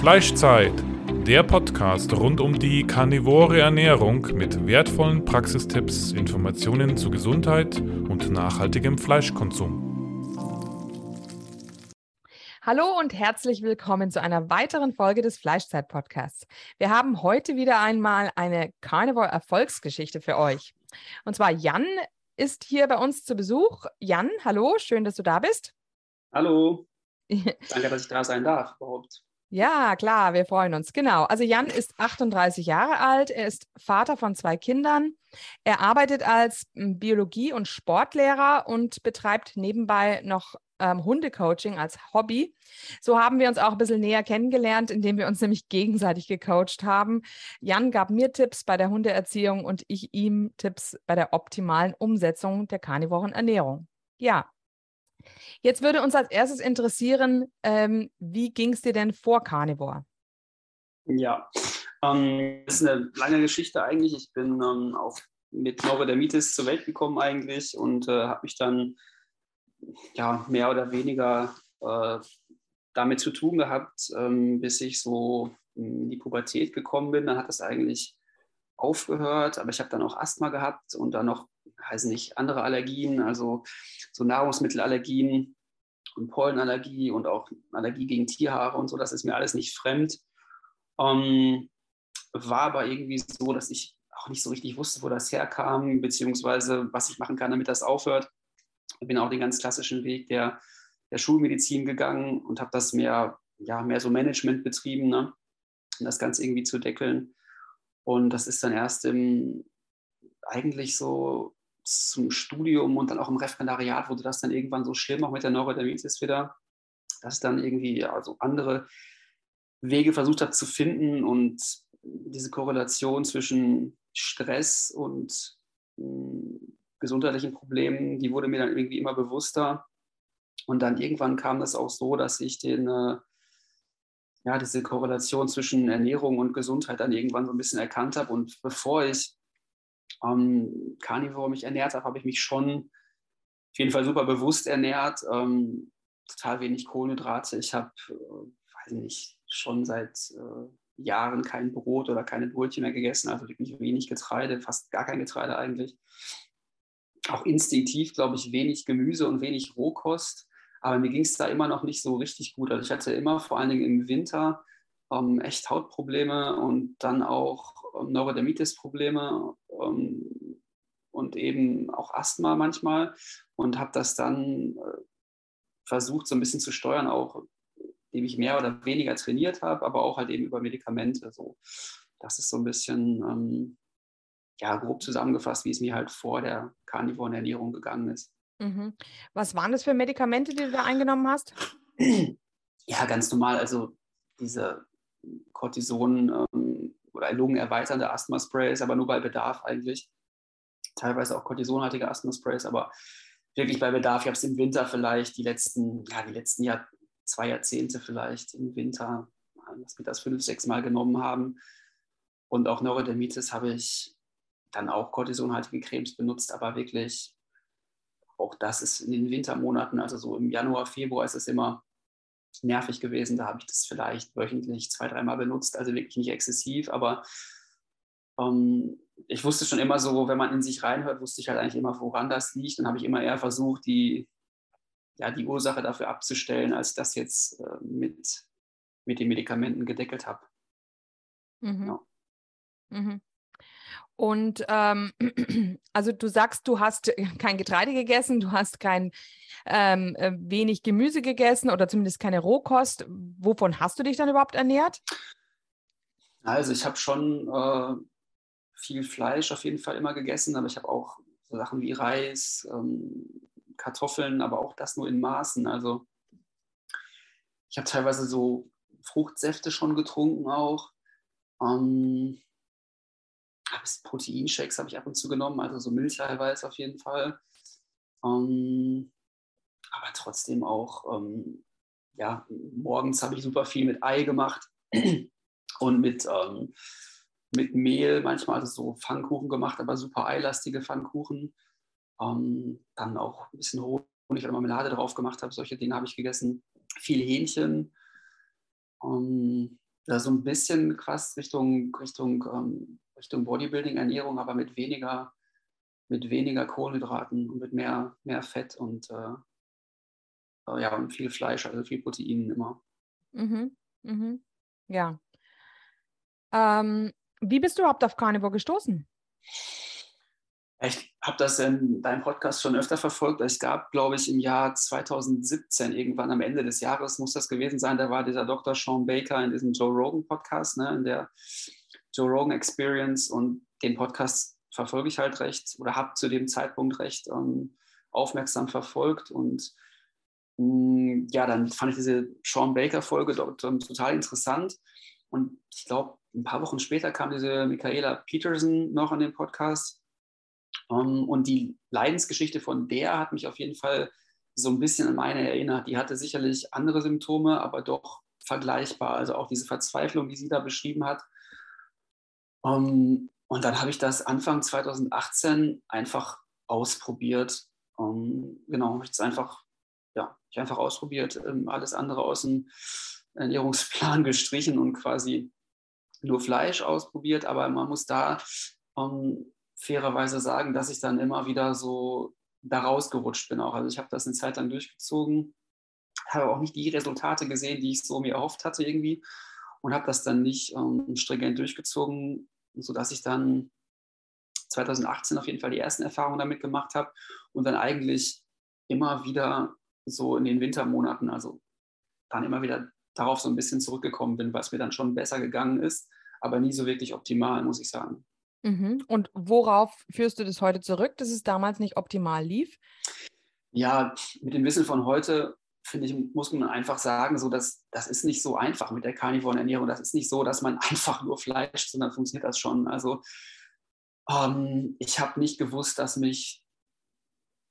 Fleischzeit, der Podcast rund um die karnivore Ernährung mit wertvollen Praxistipps, Informationen zu Gesundheit und nachhaltigem Fleischkonsum. Hallo und herzlich willkommen zu einer weiteren Folge des Fleischzeit-Podcasts. Wir haben heute wieder einmal eine Carnivore-Erfolgsgeschichte für euch. Und zwar Jan ist hier bei uns zu Besuch. Jan, hallo, schön, dass du da bist. Hallo. Danke, dass ich da sein darf überhaupt. Ja, klar, wir freuen uns. Genau. Also Jan ist 38 Jahre alt, er ist Vater von zwei Kindern. Er arbeitet als hm, Biologie- und Sportlehrer und betreibt nebenbei noch ähm, Hundecoaching als Hobby. So haben wir uns auch ein bisschen näher kennengelernt, indem wir uns nämlich gegenseitig gecoacht haben. Jan gab mir Tipps bei der Hundeerziehung und ich ihm Tipps bei der optimalen Umsetzung der karnivoren Ernährung. Ja, Jetzt würde uns als erstes interessieren, ähm, wie ging es dir denn vor Carnivore? Ja, ähm, das ist eine lange Geschichte eigentlich. Ich bin ähm, auf, mit Neurodermitis zur Welt gekommen eigentlich und äh, habe mich dann ja, mehr oder weniger äh, damit zu tun gehabt, ähm, bis ich so in die Pubertät gekommen bin. Dann hat das eigentlich aufgehört, aber ich habe dann auch Asthma gehabt und dann noch heißen nicht, andere Allergien, also so Nahrungsmittelallergien und Pollenallergie und auch Allergie gegen Tierhaare und so, das ist mir alles nicht fremd. Ähm, war aber irgendwie so, dass ich auch nicht so richtig wusste, wo das herkam, beziehungsweise was ich machen kann, damit das aufhört. Ich bin auch den ganz klassischen Weg der, der Schulmedizin gegangen und habe das mehr, ja, mehr so Management betrieben, ne? um das Ganze irgendwie zu deckeln. Und das ist dann erst im, eigentlich so zum Studium und dann auch im Referendariat wurde das dann irgendwann so schlimm, auch mit der Neurodermitis wieder, dass ich dann irgendwie also andere Wege versucht habe zu finden und diese Korrelation zwischen Stress und mh, hm, gesundheitlichen Problemen, die wurde mir dann irgendwie immer bewusster. Und dann irgendwann kam das auch so, dass ich den, äh, ja, diese Korrelation zwischen Ernährung und Gesundheit dann irgendwann so ein bisschen erkannt habe. Und bevor ich ähm, Carnivore mich ernährt habe, habe ich mich schon auf jeden Fall super bewusst ernährt. Ähm, total wenig Kohlenhydrate. Ich habe, äh, weiß nicht, schon seit äh, Jahren kein Brot oder keine Brötchen mehr gegessen, also wirklich wenig Getreide, fast gar kein Getreide eigentlich. Auch instinktiv, glaube ich, wenig Gemüse und wenig Rohkost. Aber mir ging es da immer noch nicht so richtig gut. Also ich hatte immer vor allen Dingen im Winter ähm, echt Hautprobleme und dann auch Neurodermitis-Probleme ähm, und eben auch Asthma manchmal und habe das dann äh, versucht so ein bisschen zu steuern, auch indem ich mehr oder weniger trainiert habe, aber auch halt eben über Medikamente. So. Das ist so ein bisschen ähm, ja, grob zusammengefasst, wie es mir halt vor der karnivoren Ernährung gegangen ist. Mhm. Was waren das für Medikamente, die du da eingenommen hast? Ja, ganz normal. Also diese Cortison ähm, oder lungenerweiternde Asthma-Sprays, aber nur bei Bedarf eigentlich. Teilweise auch cortisonhaltige Asthma-Sprays, aber wirklich bei Bedarf. Ich habe es im Winter vielleicht die letzten, ja, die letzten Jahr, zwei Jahrzehnte vielleicht im Winter, dass wir das fünf, sechs Mal genommen haben. Und auch Neurodermitis habe ich dann auch cortisonhaltige Cremes benutzt, aber wirklich, auch das ist in den Wintermonaten, also so im Januar, Februar ist es immer nervig gewesen. Da habe ich das vielleicht wöchentlich zwei, dreimal benutzt, also wirklich nicht exzessiv, aber ähm, ich wusste schon immer so, wenn man in sich reinhört, wusste ich halt eigentlich immer, woran das liegt. Dann habe ich immer eher versucht, die, ja, die Ursache dafür abzustellen, als das jetzt äh, mit, mit den Medikamenten gedeckelt habe. Mhm. Ja. Mhm. Und ähm, also du sagst, du hast kein Getreide gegessen, du hast kein ähm, äh, wenig Gemüse gegessen oder zumindest keine Rohkost. Wovon hast du dich dann überhaupt ernährt? Also ich habe schon äh, viel Fleisch auf jeden Fall immer gegessen, aber ich habe auch so Sachen wie Reis, ähm, Kartoffeln, aber auch das nur in Maßen. Also ich habe teilweise so Fruchtsäfte schon getrunken auch. Ähm, Proteinshakes habe ich ab und zu genommen, also so Milcheiweiß auf jeden Fall. Ähm, aber trotzdem auch, ähm, ja, morgens habe ich super viel mit Ei gemacht und mit, ähm, mit Mehl manchmal, also so Pfannkuchen gemacht, aber super eilastige Pfannkuchen. Ähm, dann auch ein bisschen Honig oder Marmelade drauf gemacht habe, solche Dinge habe ich gegessen. Viel Hähnchen. Ähm, so ein bisschen fast Richtung, Richtung, Richtung Bodybuilding-Ernährung, aber mit weniger, mit weniger Kohlenhydraten und mit mehr, mehr Fett und, äh, äh ja, und viel Fleisch, also viel Protein immer. Mhm. Mhm. Ja. Ähm, wie bist du überhaupt auf Carnivore gestoßen? Ich habe das in deinem Podcast schon öfter verfolgt. Es gab, glaube ich, im Jahr 2017, irgendwann am Ende des Jahres muss das gewesen sein, da war dieser Dr. Sean Baker in diesem Joe Rogan Podcast, ne, in der Joe Rogan Experience und den Podcast verfolge ich halt recht oder habe zu dem Zeitpunkt recht ähm, aufmerksam verfolgt und mh, mm, ja, dann fand ich diese Sean Baker Folge dort ähm, total interessant und ich glaube, ein paar Wochen später kam diese Michaela Peterson noch an den Podcast ähm, und die Leidensgeschichte von der hat mich auf jeden Fall so ein bisschen an meine erinnert. Die hatte sicherlich andere Symptome, aber doch vergleichbar. Also auch diese Verzweiflung, die sie da beschrieben hat. Ähm, und dann habe ich das Anfang 2018 einfach ausprobiert. Ähm, genau, habe ich einfach, ja, ich einfach ausprobiert, alles andere aus dem Ernährungsplan gestrichen und quasi nur Fleisch ausprobiert. Aber man muss da fairerweise sagen, dass ich dann immer wieder so da rausgerutscht bin auch. Also ich habe das eine Zeit lang durchgezogen, habe auch nicht die Resultate gesehen, die ich so mir erhofft hatte irgendwie und habe das dann nicht ähm, stringent durchgezogen, sodass ich dann 2018 auf jeden Fall die ersten Erfahrungen damit gemacht habe und dann eigentlich immer wieder so in den Wintermonaten, also dann immer wieder darauf so ein bisschen zurückgekommen bin, was mir dann schon besser gegangen ist, aber nie so wirklich optimal, muss ich sagen. Mhm. Und worauf führst du das heute zurück, dass es damals nicht optimal lief? Ja, mit dem Wissen von heute, finde ich, muss man einfach sagen, so dass das ist nicht so einfach mit der karnivoren Ernährung. Das ist nicht so, dass man einfach nur Fleisch, sondern funktioniert das schon. Also ähm, ich habe nicht gewusst, dass mich,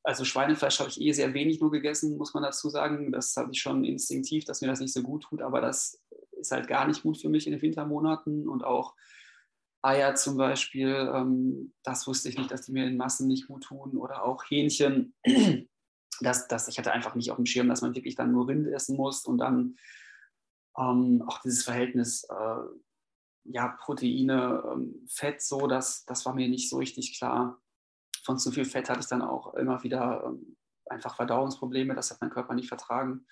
also Schweinefleisch habe ich eh sehr wenig nur gegessen, muss man dazu sagen. Das habe ich schon instinktiv, dass mir das nicht so gut tut, aber das ist halt gar nicht gut für mich in den Wintermonaten und auch Eier zum Beispiel, ähm, das wusste ich nicht, dass die mir in Massen nicht gut tun. Oder auch Hähnchen. Das, das, ich hatte einfach nicht auf dem Schirm, dass man wirklich dann nur Rind essen muss und dann ähm, auch dieses Verhältnis äh, ja, Proteine, ähm, Fett, so, das, das war mir nicht so richtig klar. Von zu viel Fett hatte ich dann auch immer wieder ähm, einfach Verdauungsprobleme, das hat mein Körper nicht vertragen.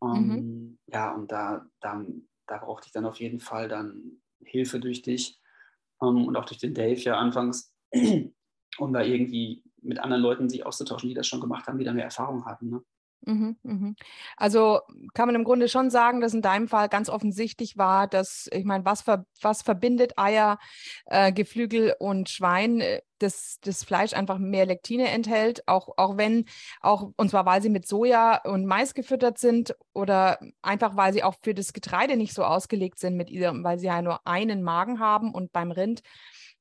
Mhm. Ähm, ja, und da, da, da brauchte ich dann auf jeden Fall dann Hilfe durch dich ähm, und auch durch den Dave ja anfangs, um da irgendwie mit anderen Leuten sich auszutauschen, die das schon gemacht haben, die da mehr Erfahrung hatten. Ne? Mhm, mhm. Also kann man im Grunde schon sagen, dass in deinem Fall ganz offensichtlich war, dass, ich meine, was, ver, was verbindet Eier, äh, Geflügel und Schwein, äh, dass das Fleisch einfach mehr Lektine enthält, auch, auch wenn, auch, und zwar weil sie mit Soja und Mais gefüttert sind oder einfach weil sie auch für das Getreide nicht so ausgelegt sind, mit ihrem, weil sie ja nur einen Magen haben und beim Rind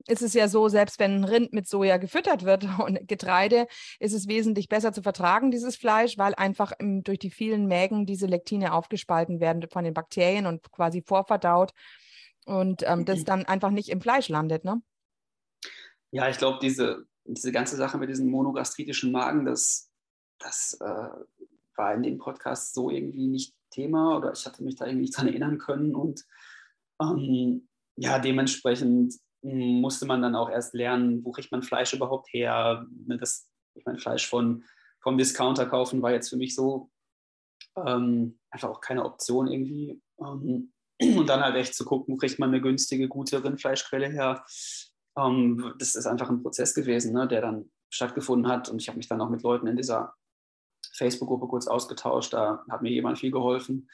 ist es ja so, selbst wenn ein Rind mit Soja gefüttert wird und Getreide, ist es wesentlich besser zu vertragen, dieses Fleisch, weil einfach im, durch die vielen Mägen diese Lektine aufgespalten werden von den Bakterien und quasi vorverdaut und ähm, das mhm. dann einfach nicht im Fleisch landet, ne? Ja, ich glaube, diese, diese ganze Sache mit diesem monogastritischen Magen, das, das äh, war in dem Podcast so irgendwie nicht Thema oder ich hatte mich da irgendwie nicht dran erinnern können und ähm, ja, dementsprechend musste man dann auch erst lernen, wo kriegt man Fleisch überhaupt her. Ne, das, ich meine, Fleisch von, vom Discounter kaufen war jetzt für mich so ähm, einfach auch keine Option irgendwie. Ähm, und dann halt echt zu gucken, wo kriegt man eine günstige, gute Rindfleischquelle her. Ähm, das ist einfach ein Prozess gewesen, ne, der dann stattgefunden hat. Und ich habe mich dann auch mit Leuten in dieser Facebook-Gruppe kurz ausgetauscht. Da hat mir jemand viel geholfen.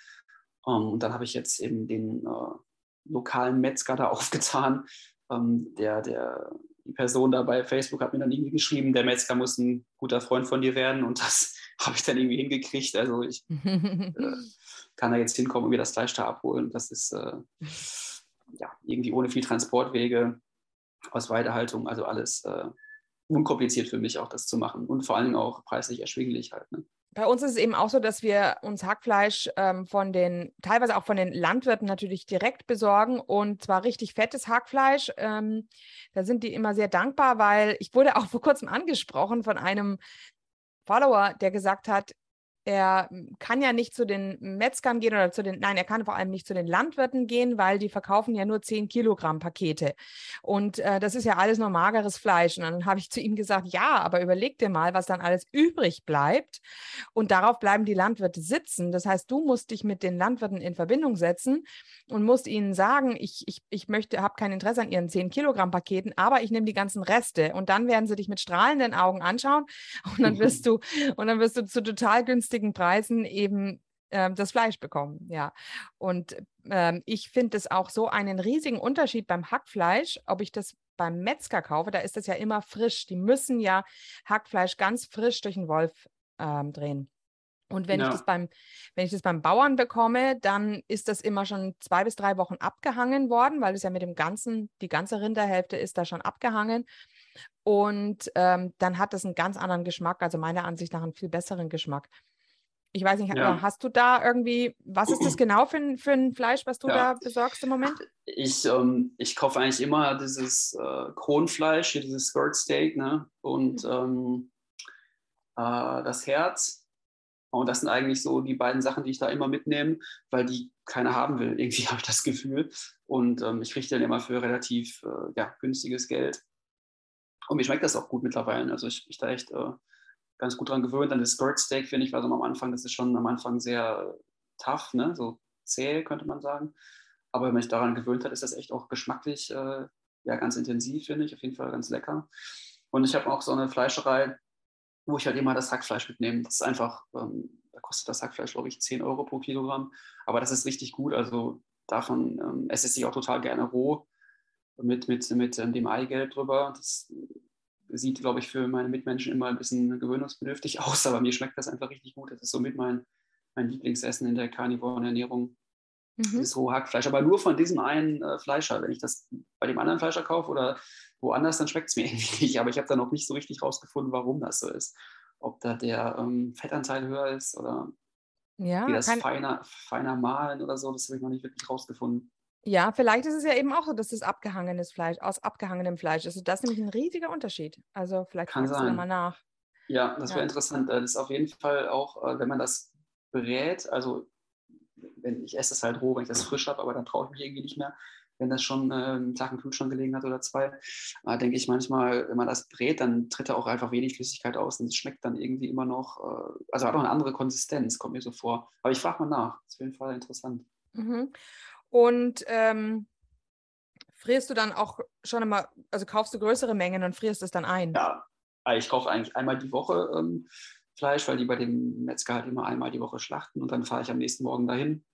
Ähm, und dann habe ich jetzt eben den äh, lokalen Metzger da aufgetan, ähm, der, der, die Person da bei Facebook hat mir dann irgendwie geschrieben, der Metzger muss ein guter Freund von dir werden und das habe ich dann irgendwie hingekriegt. Also ich äh, kann da jetzt hinkommen und mir das Fleisch da abholen. Das ist äh, ja irgendwie ohne viel Transportwege aus Weidehaltung, also alles äh, unkompliziert für mich auch das zu machen und vor allen Dingen auch preislich erschwinglich halt. Ne? Bei uns ist es eben auch so, dass wir uns Hackfleisch ähm, von den, teilweise auch von den Landwirten natürlich direkt besorgen und zwar richtig fettes Hackfleisch. Ähm, da sind die immer sehr dankbar, weil ich wurde auch vor kurzem angesprochen von einem Follower, der gesagt hat, er kann ja nicht zu den Metzgern gehen oder zu den, nein, er kann vor allem nicht zu den Landwirten gehen, weil die verkaufen ja nur 10 Kilogramm Pakete. Und äh, das ist ja alles nur mageres Fleisch. Und dann habe ich zu ihm gesagt, ja, aber überleg dir mal, was dann alles übrig bleibt. Und darauf bleiben die Landwirte sitzen. Das heißt, du musst dich mit den Landwirten in Verbindung setzen und musst ihnen sagen, ich, ich, ich möchte, habe kein Interesse an ihren 10 Kilogramm Paketen, aber ich nehme die ganzen Reste. Und dann werden sie dich mit strahlenden Augen anschauen und dann wirst du, und dann wirst du zu total günstigen Preisen eben ähm, das Fleisch bekommen. Ja. Und ähm, ich finde es auch so einen riesigen Unterschied beim Hackfleisch, ob ich das beim Metzger kaufe, da ist das ja immer frisch. Die müssen ja Hackfleisch ganz frisch durch den Wolf ähm, drehen. Und wenn ja. ich das beim, wenn ich das beim Bauern bekomme, dann ist das immer schon zwei bis drei Wochen abgehangen worden, weil es ja mit dem ganzen, die ganze Rinderhälfte ist da schon abgehangen. Und ähm, dann hat das einen ganz anderen Geschmack, also meiner Ansicht nach einen viel besseren Geschmack. Ich weiß nicht, ja. hast du da irgendwie, was ist das genau für ein, für ein Fleisch, was du ja. da besorgst im Moment? Ich, ähm, ich kaufe eigentlich immer dieses äh, Kronfleisch, dieses Skirt Steak, ne? Und mhm. ähm, äh, das Herz. Und das sind eigentlich so die beiden Sachen, die ich da immer mitnehme, weil die keiner haben will. Irgendwie habe ich das Gefühl. Und ähm, ich kriege dann immer für relativ äh, ja, günstiges Geld. Und mir schmeckt das auch gut mittlerweile. Also ich bin da echt äh, ganz gut dran gewöhnt. An das Skirt Steak, finde ich, war so am Anfang, das ist schon am Anfang sehr tough, ne? so zäh, könnte man sagen. Aber wenn man sich daran gewöhnt hat, ist das echt auch geschmacklich äh, ja, ganz intensiv, finde ich. Auf jeden Fall ganz lecker. Und ich habe auch so eine Fleischerei, wo ich halt immer das Hackfleisch mitnehme. Das ist einfach, ähm, da kostet das Hackfleisch, glaube ich, 10 Euro pro Kilogramm. Aber das ist richtig gut. Also davon ähm, esse ich auch total gerne roh mit, mit, mit ähm, dem Eigelb drüber. Das sieht, glaube ich, für meine Mitmenschen immer ein bisschen gewöhnungsbedürftig aus, aber mir schmeckt das einfach richtig gut. Das ist somit mein, mein Lieblingsessen in der karnivoren Ernährung. Mhm. Dieses rohe Hackfleisch, aber nur von diesem einen äh, Fleischer. Wenn ich das bei dem anderen Fleischer kaufe oder woanders, dann schmeckt es mir irgendwie nicht. Aber ich habe da noch nicht so richtig rausgefunden, warum das so ist. Ob da der ähm, Fettanteil höher ist oder ja, wie das feiner, feiner malen oder so, das habe ich noch nicht wirklich rausgefunden. Ja, vielleicht ist es ja eben auch so, dass das abgehangenes Fleisch aus abgehangenem Fleisch ist. Das ist nämlich ein riesiger Unterschied. Also vielleicht Kann fragst du da mal nach. Ja, das wäre ja. interessant. Das ist auf jeden Fall auch, äh, wenn man das berät, also wenn ich esse es halt roh, wenn ich das frisch habe, aber dann traue ich mich irgendwie nicht mehr. Wenn das schon äh, einen Tag im Kühlschrank gelegen hat oder zwei, äh, denke ich manchmal, wenn man das brät, dann tritt da auch einfach wenig Flüssigkeit aus und es schmeckt dann irgendwie immer noch, äh, also hat auch eine andere Konsistenz, kommt mir so vor. Aber ich frage mal nach, das ist auf jeden Fall interessant. Mhm. Und ähm, frierst du dann auch schon immer, also kaufst du größere Mengen und frierst es dann ein? Ja, also ich kaufe eigentlich einmal die Woche ähm, Fleisch, weil die bei dem Metzger halt immer einmal die Woche schlachten und dann fahre ich am nächsten Morgen dahin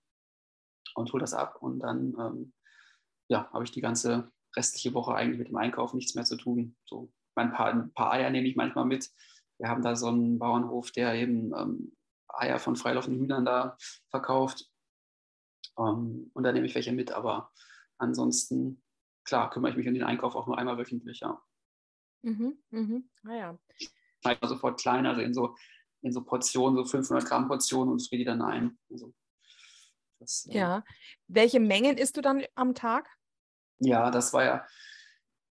und hole das ab und dann ähm, ja, habe ich die ganze restliche Woche eigentlich mit dem Einkauf nichts mehr zu tun. So ein paar, ein paar Eier nehme ich manchmal mit. Wir haben da so einen Bauernhof, der eben ähm, Eier von freilaufenden Hühnern da verkauft. Ähm, und da nehme ich welche mit, aber ansonsten, klar, kümmere ich mich um den Einkauf auch nur einmal wöchentlich, ja. Mhm, mhm. Ah, ja. Ich schneide sofort klein, also in so, in so Portionen, so 500 Gramm Portionen und friere die dann ein. Also, das, äh ja. Welche Mengen isst du dann am Tag? Ja, das war ja,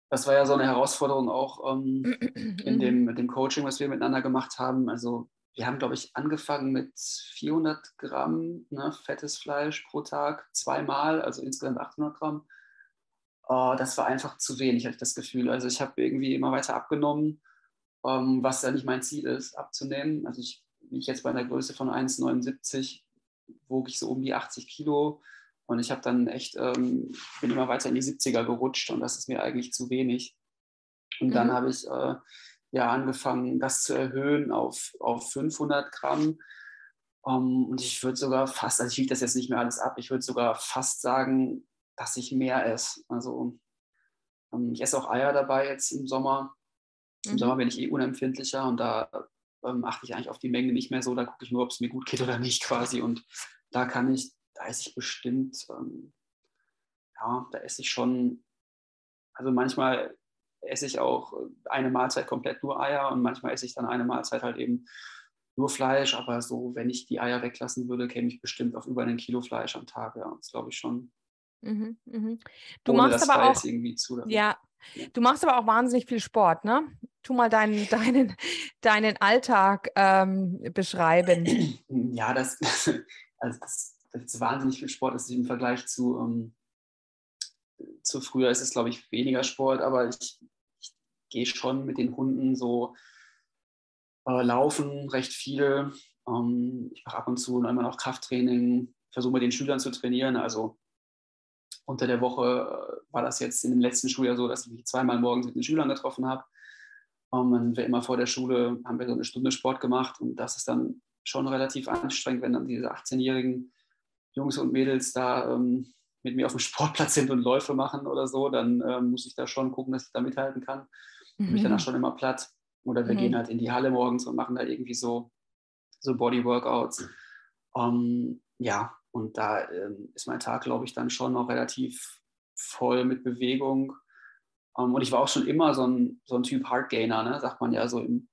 das war ja so eine Herausforderung auch ähm, in dem, mit dem Coaching, was wir miteinander gemacht haben. Also wir haben, glaube ich, angefangen mit 400 Gramm ne, fettes Fleisch pro Tag, zweimal, also insgesamt 800 Gramm. Oh, das war einfach zu wenig, hatte ich das Gefühl. Also ich habe irgendwie immer weiter abgenommen, ähm, was ja nicht mein Ziel ist, abzunehmen. Also ich bin jetzt bei einer Größe von 1,79, wog ich so um die 80 Kilo. Und ich habe dann echt, ähm, bin immer weiter in die 70er gerutscht und das ist mir eigentlich zu wenig. Und dann mhm. habe ich äh, ja angefangen, das zu erhöhen auf, auf 500 Gramm. Um, ähm, und ich würde sogar fast, also ich wiege das jetzt nicht mehr alles ab, ich würde sogar fast sagen, dass ich mehr esse. Also um, ähm, ich esse auch Eier dabei jetzt im Sommer. Im mhm. Sommer bin ich eh unempfindlicher und da ähm, achte ich eigentlich auf die Menge nicht mehr so. Da gucke ich nur, ob es mir gut geht oder nicht quasi. Und da kann ich, da esse ich bestimmt, ähm, ja, da esse ich schon, also manchmal esse ich auch eine Mahlzeit komplett nur Eier und manchmal esse ich dann eine Mahlzeit halt eben nur Fleisch. Aber so, wenn ich die Eier weglassen würde, käme ich bestimmt auf über ein Kilo Fleisch am Tag. Ja, das glaube ich schon. Mhm, mh. Du Ohne machst aber auch irgendwie zu. Ja, Du machst aber auch wahnsinnig viel Sport, ne? Tu mal deinen, deinen, deinen Alltag ähm, beschreiben. Ja, das, also das, das ist wahnsinnig viel Sport ist im Vergleich zu, ähm, zu früher ist es, glaube ich, weniger Sport, aber ich gehe schon mit den Hunden so äh, laufen recht viel. Ähm, ich mache ab und zu immer noch Krafttraining, versuche mit den Schülern zu trainieren. Also unter der Woche äh, war das jetzt in dem letzten Schuljahr so, dass ich mich zweimal morgens mit den Schülern getroffen habe. Ähm, wir immer vor der Schule haben wir so eine Stunde Sport gemacht und das ist dann schon relativ anstrengend, wenn dann diese 18-jährigen Jungs und Mädels da ähm, mit mir auf dem Sportplatz sind und Läufe machen oder so, dann ähm, muss ich da schon gucken, dass ich da mithalten kann. Mhm. Bin ich danach schon immer platt. Oder wir mhm. gehen halt in die Halle morgens und machen da irgendwie so, so Body-Workouts. Um, ja, und da ähm, ist mein Tag, glaube ich, dann schon noch relativ voll mit Bewegung. Um, und ich war auch schon immer so ein, so ein Typ Hardgainer, ne? sagt man ja so im,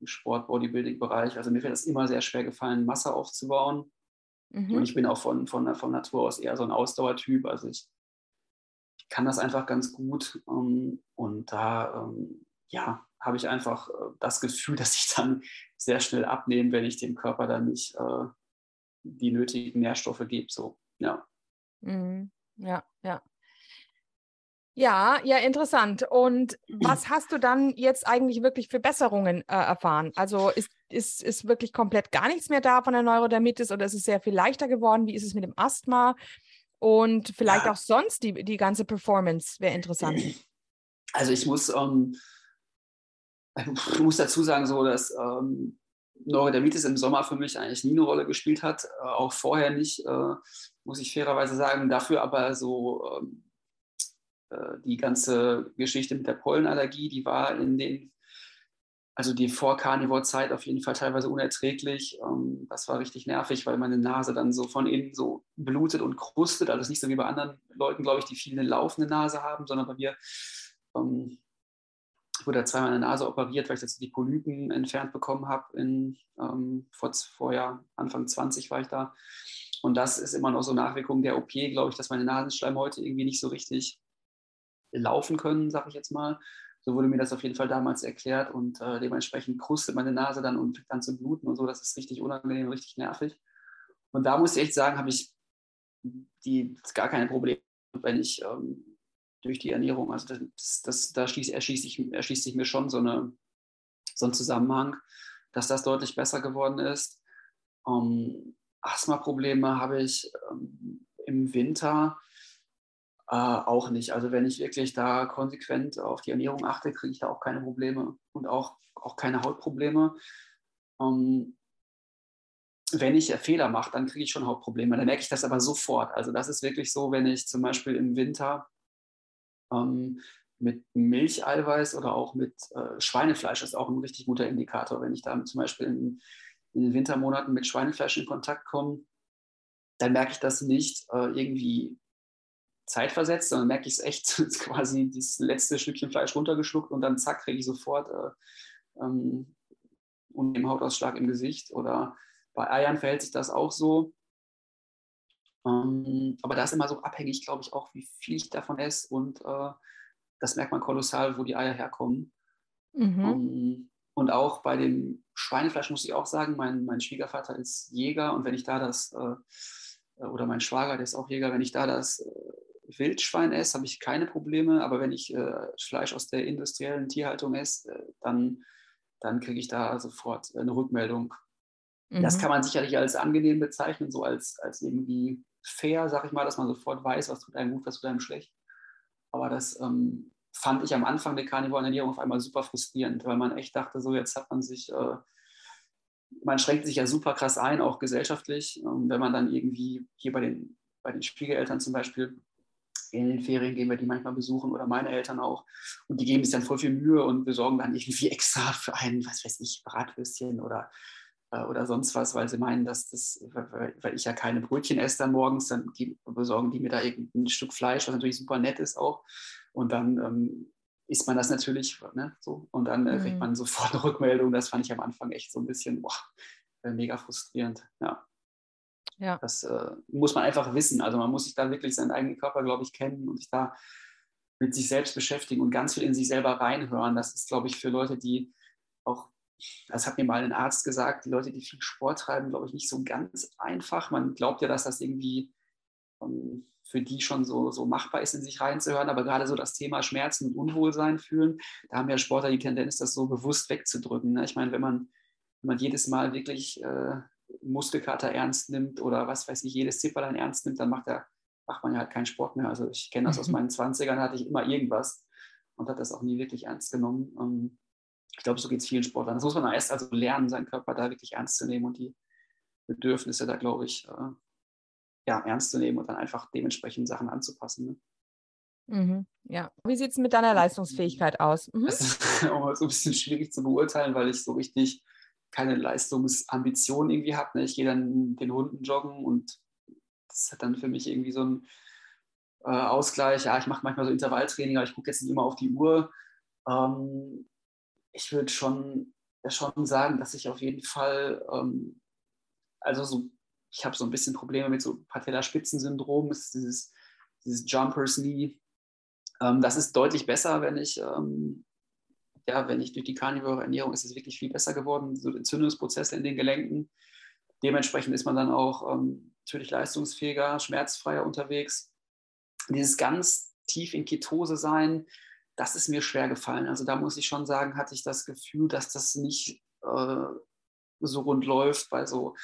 im Sport-Bodybuilding-Bereich. Also mir fällt es immer sehr schwer gefallen, Masse aufzubauen. Mhm. Und ich bin auch von, von, von Natur aus eher so ein Ausdauertyp. Also ich, ich kann das einfach ganz gut. Um, und da, um, ja, habe ich einfach äh, das Gefühl, dass ich dann sehr schnell abnehme, wenn ich dem Körper dann nicht äh, die nötigen Nährstoffe gebe. So, ja. Mhm. Ja, ja. Ja, ja, interessant. Und was hast du dann jetzt eigentlich wirklich für Besserungen äh, erfahren? Also ist, ist, ist wirklich komplett gar nichts mehr da von der Neurodermitis oder ist es sehr viel leichter geworden? Wie ist es mit dem Asthma? Und vielleicht ja. auch sonst die, die ganze Performance wäre interessant. Also ich muss, ähm, ich muss dazu sagen, so dass ähm, Neurodermitis im Sommer für mich eigentlich nie eine Rolle gespielt hat, äh, auch vorher nicht, äh, muss ich fairerweise sagen. Dafür aber so ähm, äh, die ganze Geschichte mit der Pollenallergie, die war in den, also die Vor-Carnivore-Zeit auf jeden Fall teilweise unerträglich. Ähm, das war richtig nervig, weil meine Nase dann so von innen so blutet und krustet. Also nicht so wie bei anderen Leuten, glaube ich, die viel eine laufende Nase haben, sondern bei mir ähm, wurde zweimal in der Nase operiert, weil ich jetzt die Polypen entfernt bekommen habe. In, ähm, vor, vor ja, Anfang 20 war ich da. Und das ist immer noch so Nachwirkung der OP, glaube ich, dass meine Nasenschleimhäute irgendwie nicht so richtig laufen können, sage ich jetzt mal. So wurde mir das auf jeden Fall damals erklärt und äh, dementsprechend krustet meine Nase dann und fängt an zu bluten und so. Das ist richtig unangenehm, richtig nervig. Und da muss ich echt sagen, habe ich die gar keine Probleme, wenn ich ähm, durch die Ernährung. Also das, das, da schließt, erschließt, sich, erschließt sich mir schon so, eine, so ein Zusammenhang, dass das deutlich besser geworden ist. Ähm, Asthma-Probleme habe ich ähm, im Winter äh, auch nicht. Also wenn ich wirklich da konsequent auf die Ernährung achte, kriege ich da auch keine Probleme und auch, auch keine Hautprobleme. Ähm, wenn ich Fehler mache, dann kriege ich schon Hautprobleme. Dann merke ich das aber sofort. Also das ist wirklich so, wenn ich zum Beispiel im Winter ähm, mit Milcheiweiß oder auch mit äh, Schweinefleisch ist auch ein richtig guter Indikator. Wenn ich da zum Beispiel in, in den Wintermonaten mit Schweinefleisch in Kontakt komme, dann merke ich das nicht äh, irgendwie zeitversetzt, sondern merke ich es echt quasi das letzte Stückchen Fleisch runtergeschluckt und dann zack, kriege ich sofort äh, ähm, Hautausschlag im Gesicht. Oder bei Eiern verhält sich das auch so. Ähm, aber da ist immer so abhängig, glaube ich, auch, wie viel ich davon esse. Und äh, das merkt man kolossal, wo die Eier herkommen. Mhm. Ähm, und auch bei dem Schweinefleisch muss ich auch sagen, mein, mein Schwiegervater ist Jäger und wenn ich da das, äh, oder mein Schwager, der ist auch Jäger, wenn ich da das äh, Wildschwein esse, habe ich keine Probleme. Aber wenn ich äh, Fleisch aus der industriellen Tierhaltung esse, äh, dann, dann kriege ich da sofort eine Rückmeldung. Mhm. Das kann man sicherlich als angenehm bezeichnen, so als, als irgendwie fair, sag ich mal, dass man sofort weiß, was tut einem gut, was tut einem schlecht. Aber das ähm, fand ich am Anfang der Carnivore-Ernährung auf einmal super frustrierend, weil man echt dachte, so jetzt hat man sich, äh, man schränkt sich ja super krass ein, auch gesellschaftlich. Ähm, wenn man dann irgendwie hier bei den, bei den Schwiegereltern zum Beispiel in den Ferien gehen wir die manchmal besuchen oder meine Eltern auch. Und die geben sich dann voll viel Mühe und besorgen dann irgendwie extra für einen, was weiß ich, Bratwürstchen oder oder sonst was, weil sie meinen, dass das, weil ich ja keine Brötchen esse dann morgens, dann besorgen die mir da irgendein Stück Fleisch, was natürlich super nett ist auch. Und dann ähm, isst man das natürlich, ne, so. Und dann äh, kriegt mhm. man sofort eine Rückmeldung. Das fand ich am Anfang echt so ein bisschen, boah, äh, mega frustrierend. Ja. Ja. Das äh, muss man einfach wissen. Also man muss sich da wirklich seinen eigenen Körper, glaube ich, kennen und sich da mit sich selbst beschäftigen und ganz viel in sich selber reinhören. Das ist, glaube ich, für Leute, die auch, das hat mir mal ein Arzt gesagt, die Leute, die viel Sport treiben, glaube ich, nicht so ganz einfach. Man glaubt ja, dass das irgendwie um, ähm, für die schon so, so machbar ist, in sich reinzuhören. Aber gerade so das Thema Schmerzen und Unwohlsein fühlen, da haben ja Sportler die Tendenz, das so bewusst wegzudrücken. Ne? Ich meine, wenn man, wenn man jedes Mal wirklich äh, Muskelkater ernst nimmt oder was weiß ich, jedes Zipperlein ernst nimmt, dann macht, er, macht man ja halt keinen Sport mehr. Also ich kenne das aus meinen 20ern, hatte ich immer irgendwas und hat das auch nie wirklich ernst genommen. Ähm, ich glaube, so geht es vielen Sportlern. Das muss man erst also lernen, seinen Körper da wirklich ernst zu nehmen und die Bedürfnisse da, glaube ich, äh, ja, ernst zu nehmen und dann einfach dementsprechend Sachen anzupassen. Ne? Mhm, ja. Wie sieht es mit deiner Leistungsfähigkeit aus? Mhm. Das ist auch so ein bisschen schwierig zu beurteilen, weil ich so richtig keine Leistungsambition irgendwie habe. Ne? Ich gehe dann den Hunden joggen und das hat dann für mich irgendwie so ein äh, Ausgleich. Ja, ich mache manchmal so Intervalltraining, aber ich gucke jetzt nicht immer auf die Uhr. Ähm, ich würde schon, schon sagen, dass ich auf jeden Fall, ähm, also so ich habe so ein bisschen Probleme mit so Patellaspitzensyndrom, ist dieses, dieses Jumpers Knee. Ähm, das ist deutlich besser, wenn ich, ähm, ja, wenn ich durch die Carnivore Ernährung ist es wirklich viel besser geworden, so Entzündungsprozesse in den Gelenken. Dementsprechend ist man dann auch ähm, natürlich leistungsfähiger, schmerzfreier unterwegs. Dieses ganz tief in Ketose sein, das ist mir schwer gefallen. Also da muss ich schon sagen, hatte ich das Gefühl, dass das nicht äh, so rund läuft bei so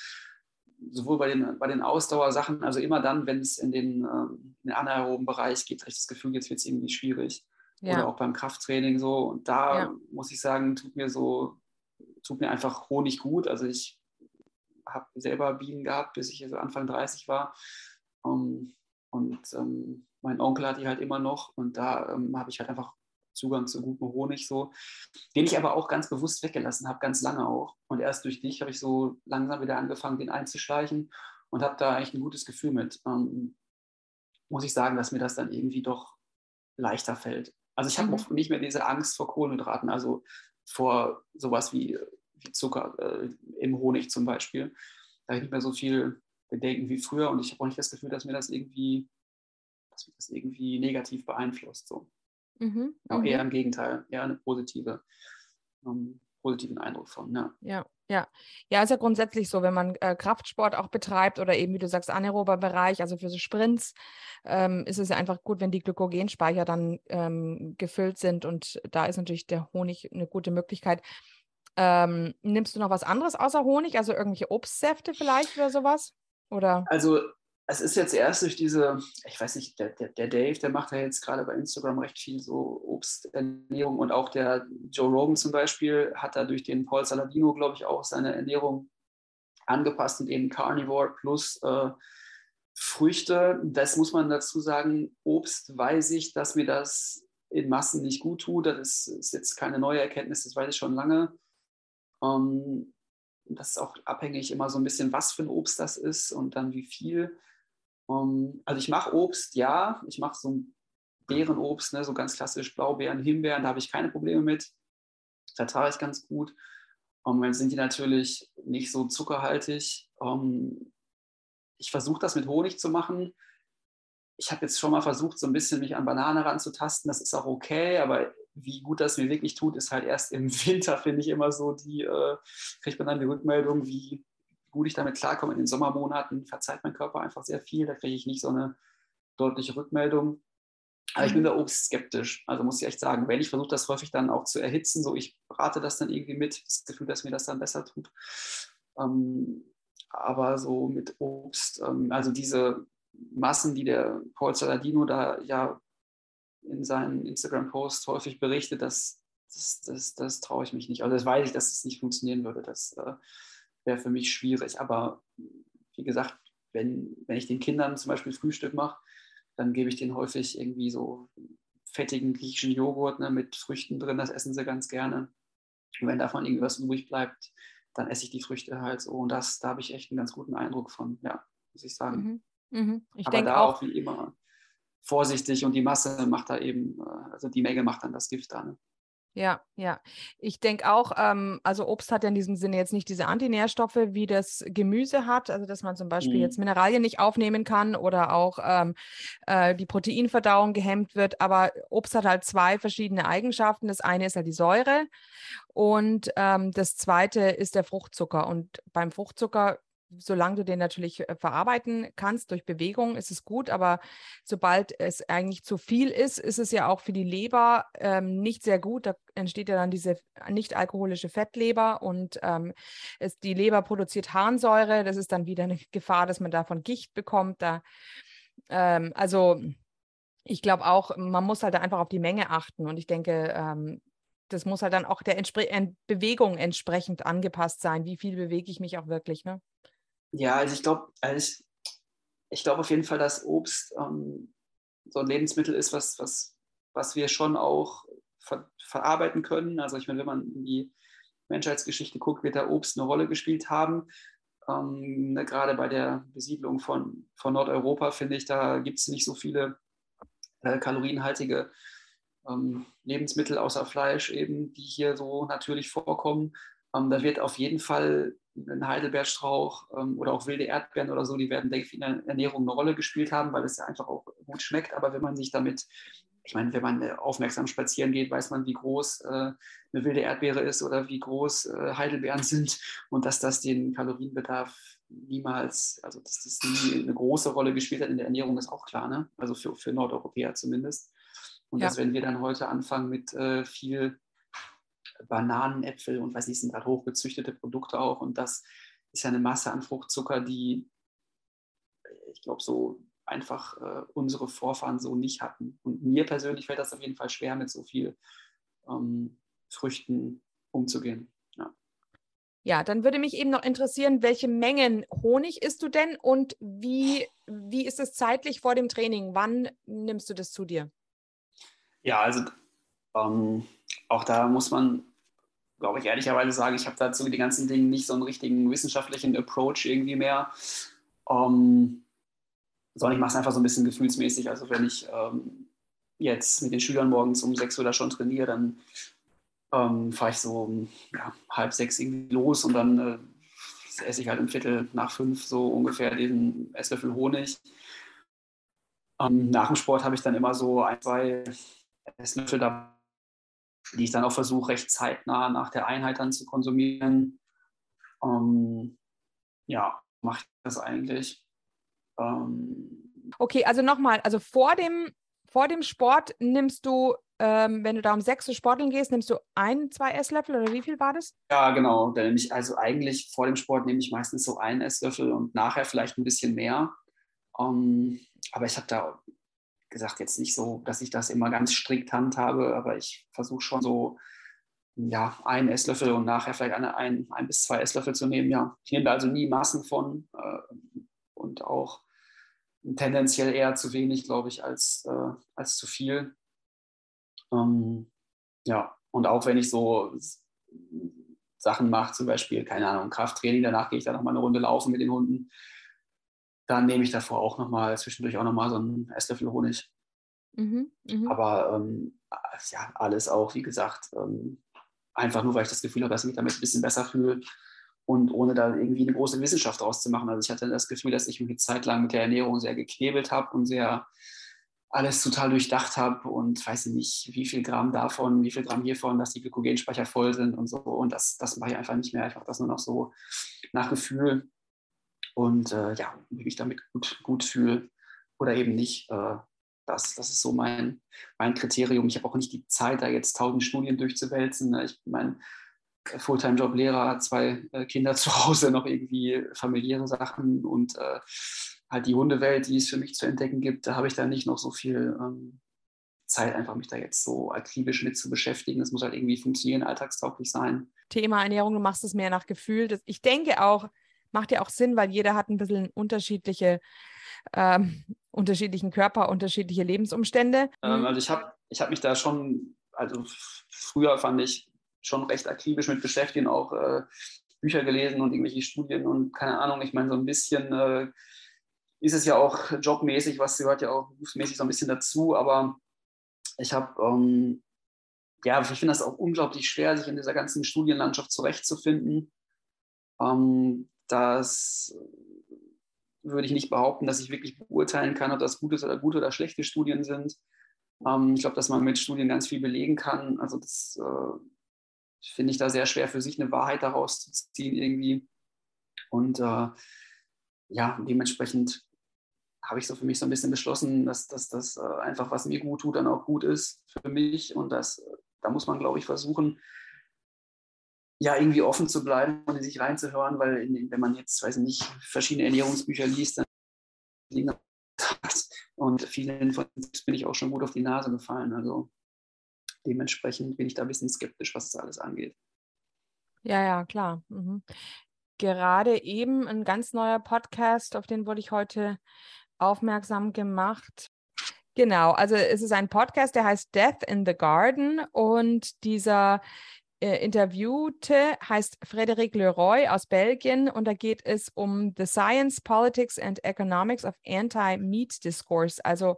sowohl bei den, bei den Ausdauersachen, also immer dann, wenn es in den, ähm, in den anaeroben Bereich geht, habe ich das Gefühl, jetzt wird es irgendwie schwierig. Ja. Oder auch beim Krafttraining so. Und da ja. muss ich sagen, tut mir so, tut mir einfach Honig gut. Also ich habe selber Bienen gehabt, bis ich also Anfang 30 war. Um, und ähm, mein Onkel hat die halt immer noch. Und da ähm, habe ich halt einfach Zugang zu gutem Honig so, den ich aber auch ganz bewusst weggelassen habe, ganz lange auch. Und erst durch dich habe ich so langsam wieder angefangen, den einzuschleichen und habe da eigentlich ein gutes Gefühl mit. Ähm, muss ich sagen, dass mir das dann irgendwie doch leichter fällt. Also ich habe mhm. nicht mehr diese Angst vor Kohlenhydraten, also vor sowas wie, wie Zucker äh, im Honig zum Beispiel. Da habe ich nicht mehr so viel Bedenken wie früher und ich habe auch nicht das Gefühl, dass mir das irgendwie, dass mich das irgendwie negativ beeinflusst. So. Mhm. Auch eher mhm. im Gegenteil, eher eine positive, ähm, positiven Eindruck von. Ja. ja. Ja, ja, ist ja grundsätzlich so, wenn man äh, Kraftsport auch betreibt oder eben, wie du sagst, anaerober Bereich, also für so Sprints, ähm, ist es ja einfach gut, wenn die Glykogenspeicher dann ähm, gefüllt sind und da ist natürlich der Honig eine gute Möglichkeit. Ähm, nimmst du noch was anderes außer Honig, also irgendwelche Obstsäfte vielleicht oder sowas? Oder? Also es ist jetzt erst durch diese, ich weiß nicht, der, der, der, Dave, der macht ja jetzt gerade bei Instagram recht viel so Obsternährung und auch der Joe Rogan zum Beispiel hat da durch den Paul Saladino, glaube ich, auch seine Ernährung angepasst und eben Carnivore plus äh, Früchte. Das muss man dazu sagen, Obst weiß ich, dass mir das in Massen nicht gut tut. Das ist, ist jetzt keine neue Erkenntnis, das weiß ich schon lange. Ähm, das ist auch abhängig immer so ein bisschen, was für ein Obst das ist und dann wie viel. Um, ähm, also ich mache Obst, ja. Ich mache so ein Beerenobst, ne, so ganz klassisch Blaubeeren, Himbeeren, da habe ich keine Probleme mit. Vertrage ich ganz gut. Um, ähm, dann sind die natürlich nicht so zuckerhaltig. Um, ähm, ich versuche das mit Honig zu machen. Ich habe jetzt schon mal versucht, so ein bisschen mich an Banane ranzutasten. Das ist auch okay, aber wie gut das mir wirklich tut, ist halt erst im Winter, finde ich immer so, die äh, kriegt man dann die Rückmeldung, wie gut ich damit klarkomme. In den Sommermonaten verzeiht mein Körper einfach sehr viel, da kriege ich nicht so eine deutliche Rückmeldung. Aber ich bin mhm. da Obst skeptisch. Also muss ich echt sagen, wenn ich versuche, das häufig dann auch zu erhitzen, so ich rate das dann irgendwie mit, das Gefühl, dass mir das dann besser tut. Ähm, aber so mit Obst, ähm, also diese Massen, die der Paul Saladino da ja in seinen Instagram-Posts häufig berichtet, das, das, das, das traue ich mich nicht. Also das weiß ich, dass es das nicht funktionieren würde. Das äh, wäre für mich schwierig. Aber wie gesagt, wenn, wenn ich den Kindern zum Beispiel Frühstück mache, dann gebe ich denen häufig irgendwie so fettigen griechischen Joghurt ne, mit Früchten drin. Das essen sie ganz gerne. Und wenn davon irgendwas übrig bleibt, dann esse ich die Früchte halt so. Und das, da habe ich echt einen ganz guten Eindruck von, ja, muss ich sagen. Mhm. Mhm. Ich Aber da auch, auch wie immer vorsichtig und die Masse macht da eben, äh, also die Menge macht dann das Gift da. Ne? Ja, ja. Ich denke auch, ähm, also Obst hat ja in diesem Sinne jetzt nicht diese Antinährstoffe, wie das Gemüse hat, also dass man zum Beispiel mhm. jetzt Mineralien nicht aufnehmen kann oder auch ähm, äh, die Proteinverdauung gehemmt wird. Aber Obst hat halt zwei verschiedene Eigenschaften. Das eine ist halt die Säure und ähm, das zweite ist der Fruchtzucker. Und beim Fruchtzucker solange du den natürlich äh, verarbeiten kannst durch Bewegung, ist es gut. Aber sobald es eigentlich zu viel ist, ist es ja auch für die Leber ähm, nicht sehr gut. Da entsteht ja dann diese nicht alkoholische Fettleber und ähm, es, die Leber produziert Harnsäure. Das ist dann wieder eine Gefahr, dass man davon Gicht bekommt. Da, ähm, also ich glaube auch, man muss halt einfach auf die Menge achten. Und ich denke, ähm, das muss halt dann auch der Entspre Bewegung entsprechend angepasst sein. Wie viel bewege ich mich auch wirklich, ne? Ja, also ich glaube, also ich, ich glaube auf jeden Fall, dass Obst ähm, so ein Lebensmittel ist, was, was, was wir schon auch ver verarbeiten können. Also ich meine, wenn man in die Menschheitsgeschichte guckt, wird da Obst eine Rolle gespielt haben. Ähm, ne, gerade bei der Besiedlung von, von Nordeuropa, finde ich, da gibt es nicht so viele äh, kalorienhaltige ähm, Lebensmittel außer Fleisch eben, die hier so natürlich vorkommen. Ähm, da wird auf jeden Fall ein Heidelbeerstrauch ähm, oder auch wilde Erdbeeren oder so, die werden, denke ich, in der Ernährung eine Rolle gespielt haben, weil es ja einfach auch gut schmeckt. Aber wenn man sich damit, ich meine, wenn man äh, aufmerksam spazieren geht, weiß man, wie groß äh, eine wilde Erdbeere ist oder wie groß äh, Heidelbeeren sind und dass das den Kalorienbedarf niemals, also dass das nie eine große Rolle gespielt hat in der Ernährung, ist auch klar, ne? Also für, für Nordeuropäer zumindest. Und ja. dass wenn wir dann heute anfangen mit äh, viel Bananen, Äpfel und weiß nicht, sind halt hochgezüchtete Produkte auch. Und das ist ja eine Masse an Fruchtzucker, die ich glaube, so einfach äh, unsere Vorfahren so nicht hatten. Und mir persönlich fällt das auf jeden Fall schwer, mit so viel ähm, Früchten umzugehen. Ja. ja, dann würde mich eben noch interessieren, welche Mengen Honig isst du denn und wie, wie ist es zeitlich vor dem Training? Wann nimmst du das zu dir? Ja, also ähm, auch da muss man, glaube ich, ehrlicherweise sagen, ich habe dazu die ganzen Dinge nicht so einen richtigen wissenschaftlichen Approach irgendwie mehr. Ähm, sondern ich mache es einfach so ein bisschen gefühlsmäßig. Also wenn ich ähm, jetzt mit den Schülern morgens um sechs Uhr da schon trainiere, dann ähm, fahre ich so um ja, halb sechs irgendwie los und dann äh, esse ich halt im Viertel nach fünf so ungefähr den Esslöffel Honig. Ähm, nach dem Sport habe ich dann immer so ein, zwei Esslöffel dabei die ich dann auch versuche, recht zeitnah nach der Einheit dann zu konsumieren. Ähm, ja, mache ich das eigentlich. Ähm, okay, also nochmal, also vor dem, vor dem Sport nimmst du, ähm, wenn du da um sechs Uhr sporteln gehst, nimmst du ein, zwei Esslöffel oder wie viel war das? Ja, genau. Da nehme ich, also eigentlich vor dem Sport nehme ich meistens so einen Esslöffel und nachher vielleicht ein bisschen mehr. Ähm, aber ich habe da gesagt, jetzt nicht so, dass ich das immer ganz strikt handhabe, aber ich versuche schon so, ja, einen Esslöffel und nachher vielleicht eine, ein, ein bis zwei Esslöffel zu nehmen. Ja, ich nehme da also nie Massen von äh, und auch tendenziell eher zu wenig, glaube ich, als, äh, als zu viel. Ähm, ja, und auch wenn ich so Sachen mache, zum Beispiel, keine Ahnung, Krafttraining, danach gehe ich dann nochmal eine Runde laufen mit den Hunden dann nehme ich davor auch nochmal, zwischendurch auch nochmal so einen Esslöffel Honig. Mhm, mh. Aber ähm, ja, alles auch, wie gesagt, ähm, einfach nur, weil ich das Gefühl habe, dass ich mich damit ein bisschen besser fühle und ohne da irgendwie eine große Wissenschaft draus zu machen. Also ich hatte das Gefühl, dass ich mich eine Zeit lang mit der Ernährung sehr geknebelt habe und sehr alles total durchdacht habe und weiß nicht, wie viel Gramm davon, wie viel Gramm hiervon, dass die Glykogenspeicher voll sind und so. Und das, das mache ich einfach nicht mehr. Ich mache das nur noch so nach Gefühl und äh, ja, wie ich mich damit gut, gut fühle oder eben nicht. Äh, das, das ist so mein, mein Kriterium. Ich habe auch nicht die Zeit, da jetzt tausend Studien durchzuwälzen. Ne? Ich mein Fulltime-Job Lehrer, zwei äh, Kinder zu Hause, noch irgendwie familiäre Sachen und äh, halt die Hundewelt, die es für mich zu entdecken gibt, da habe ich da nicht noch so viel ähm, Zeit, einfach mich da jetzt so akribisch mit zu beschäftigen. Es muss halt irgendwie funktionieren, alltagstauglich sein. Thema Ernährung, du machst es mehr nach Gefühl. Das, ich denke auch, macht ja auch Sinn, weil jeder hat ein bisschen unterschiedliche, ähm, unterschiedlichen Körper, unterschiedliche Lebensumstände. Ähm, mhm. also ich habe ich hab mich da schon, also früher fand ich schon recht akribisch mit beschäftigen, auch äh, Bücher gelesen und irgendwelche Studien und keine Ahnung, ich meine, so ein bisschen äh, ist es ja auch jobmäßig, was gehört ja auch berufsmäßig so ein bisschen dazu, aber ich habe ähm, ja, ich finde das auch unglaublich schwer, sich in dieser ganzen Studienlandschaft zurechtzufinden. Ähm, das würde ich nicht behaupten, dass ich wirklich beurteilen kann, ob das gute oder gute oder schlechte Studien sind. Ähm, ich glaube, dass man mit Studien ganz viel belegen kann. Also das äh, finde ich da sehr schwer für sich eine Wahrheit daraus zu ziehen irgendwie. Und äh, ja, dementsprechend habe ich so für mich so ein bisschen beschlossen, dass das äh, einfach, was mir gut tut, dann auch gut ist für mich. Und das, da muss man, glaube ich, versuchen, ja, irgendwie offen zu bleiben und in sich reinzuhören, weil in, wenn man jetzt, weiß ich nicht, verschiedene Ernährungsbücher liest, dann und vielen von bin ich auch schon gut auf die Nase gefallen. Also dementsprechend bin ich da ein bisschen skeptisch, was das alles angeht. Ja, ja, klar. Mhm. Gerade eben ein ganz neuer Podcast, auf den wurde ich heute aufmerksam gemacht. Genau, also es ist ein Podcast, der heißt Death in the Garden und dieser Interviewte heißt Frédéric Leroy aus Belgien und da geht es um The Science, Politics and Economics of Anti-Meat Discourse. Also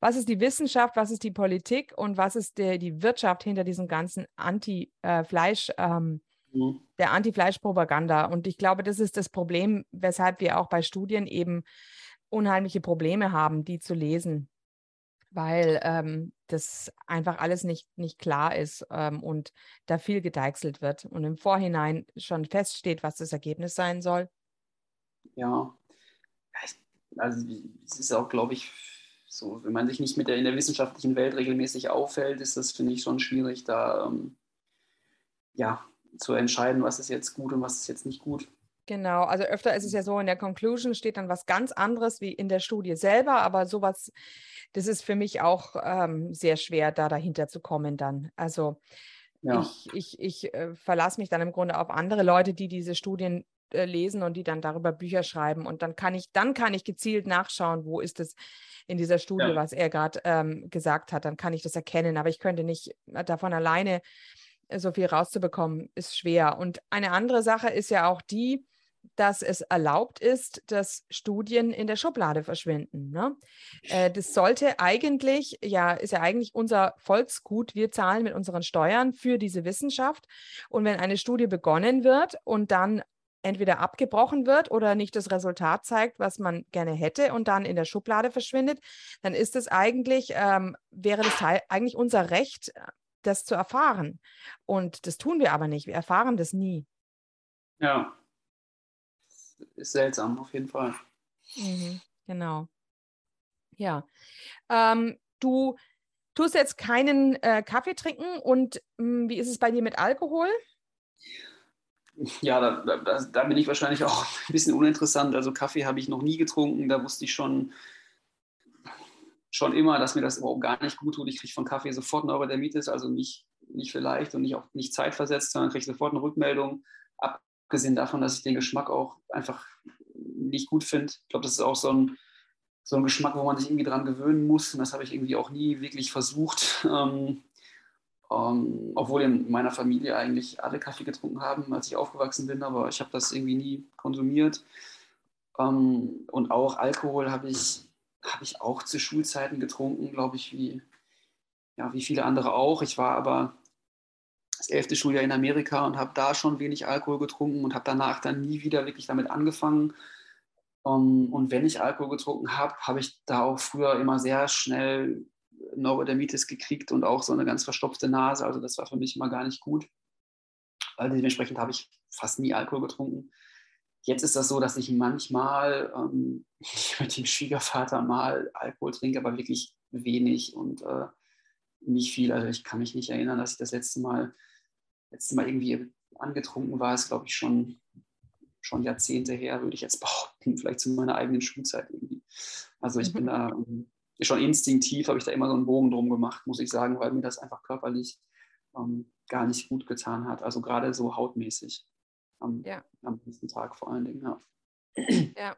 was ist die Wissenschaft, was ist die Politik und was ist der, die Wirtschaft hinter diesem ganzen Anti-Fleisch, äh, ähm, mhm. der Anti-Fleisch-Propaganda. Und ich glaube, das ist das Problem, weshalb wir auch bei Studien eben unheimliche Probleme haben, die zu lesen, weil ähm, das einfach alles nicht, nicht klar ist ähm, und da viel gedeichselt wird und im Vorhinein schon feststeht, was das Ergebnis sein soll. Ja, also es ist auch, glaube ich, so, wenn man sich nicht mit der in der wissenschaftlichen Welt regelmäßig auffällt, ist das, finde ich, schon schwierig, da ähm, ja, zu entscheiden, was ist jetzt gut und was ist jetzt nicht gut. Genau, also öfter ist es ja so, in der Conclusion steht dann was ganz anderes wie in der Studie selber, aber sowas, das ist für mich auch ähm, sehr schwer, da dahinter zu kommen dann. Also ja. ich, ich, ich äh, verlasse mich dann im Grunde auf andere Leute, die diese Studien äh, lesen und die dann darüber Bücher schreiben und dann kann ich, dann kann ich gezielt nachschauen, wo ist es in dieser Studie, ja. was er gerade ähm, gesagt hat, dann kann ich das erkennen, aber ich könnte nicht äh, davon alleine äh, so viel rauszubekommen, ist schwer. Und eine andere Sache ist ja auch die, dass es erlaubt ist, dass Studien in der Schublade verschwinden. Ne? Äh, das sollte eigentlich, ja, ist ja eigentlich unser Volksgut. Wir zahlen mit unseren Steuern für diese Wissenschaft. Und wenn eine Studie begonnen wird und dann entweder abgebrochen wird oder nicht das Resultat zeigt, was man gerne hätte und dann in der Schublade verschwindet, dann ist es eigentlich, ähm, wäre das Teil, eigentlich unser Recht, das zu erfahren. Und das tun wir aber nicht. Wir erfahren das nie. Ja, ist seltsam, auf jeden Fall. Mhm, genau. Ja. Ähm, du tust jetzt keinen äh, Kaffee trinken und mh, hm, wie ist es bei dir mit Alkohol? Ja, da, da, da, bin ich wahrscheinlich auch ein bisschen uninteressant. Also Kaffee habe ich noch nie getrunken. Da wusste ich schon, schon immer, dass mir das überhaupt gar nicht gut tut. Ich kriege von Kaffee sofort Neurodermitis, also nicht, nicht vielleicht und nicht auch nicht zeitversetzt, sondern kriege sofort eine Rückmeldung. Ab, abgesehen davon, dass ich den Geschmack auch einfach nicht gut finde. Ich glaube, das ist auch so ein, so ein Geschmack, wo man sich irgendwie dran gewöhnen muss. Und das habe ich irgendwie auch nie wirklich versucht. Ähm, ähm, obwohl in meiner Familie eigentlich alle Kaffee getrunken haben, als ich aufgewachsen bin, aber ich habe das irgendwie nie konsumiert. Ähm, und auch Alkohol habe ich, hab ich auch zu Schulzeiten getrunken, glaube ich, wie, ja, wie viele andere auch. Ich war aber das elfte Schuljahr in Amerika und habe da schon wenig Alkohol getrunken und habe danach dann nie wieder wirklich damit angefangen. Um, und wenn ich Alkohol getrunken habe, habe ich da auch früher immer sehr schnell Neurodermitis gekriegt und auch so eine ganz verstopfte Nase. Also das war für mich immer gar nicht gut. Also dementsprechend habe ich fast nie Alkohol getrunken. Jetzt ist das so, dass ich manchmal ähm, mit dem Schwiegervater mal Alkohol trinke, aber wirklich wenig und äh, nicht viel. Also ich kann mich nicht erinnern, dass ich das letzte Mal, letzte Mal irgendwie angetrunken war. Ist, glaube ich, schon, schon Jahrzehnte her, würde ich jetzt behaupten. Vielleicht zu meiner eigenen Schulzeit irgendwie. Also ich mhm. bin da ähm, schon instinktiv, habe ich da immer so einen Bogen drum gemacht, muss ich sagen, weil mir das einfach körperlich ähm, gar nicht gut getan hat. Also gerade so hautmäßig. Am, ja. am nächsten Tag vor allen Dingen, ja. ja.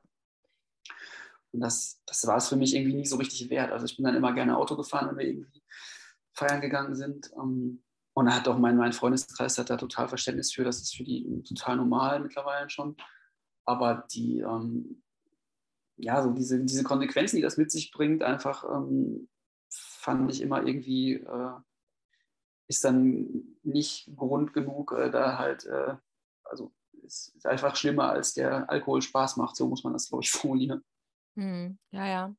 Und das, das war es für mich irgendwie nie so richtig wert. Also ich bin dann immer gerne Auto gefahren, wenn wir irgendwie feiern gegangen sind. Ähm, und da hat auch mein, mein Freundeskreis hat da total Verständnis für. Das ist für die total normal mittlerweile schon. Aber die, ähm, ja, so diese, diese Konsequenzen, die das mit sich bringt, einfach ähm, fand ich immer irgendwie, äh, ist dann nicht Grund genug, äh, da halt, äh, also ist, ist einfach schlimmer, als der Alkohol Spaß macht. So muss man das, glaube ich, formulieren. Hm, ja, ja.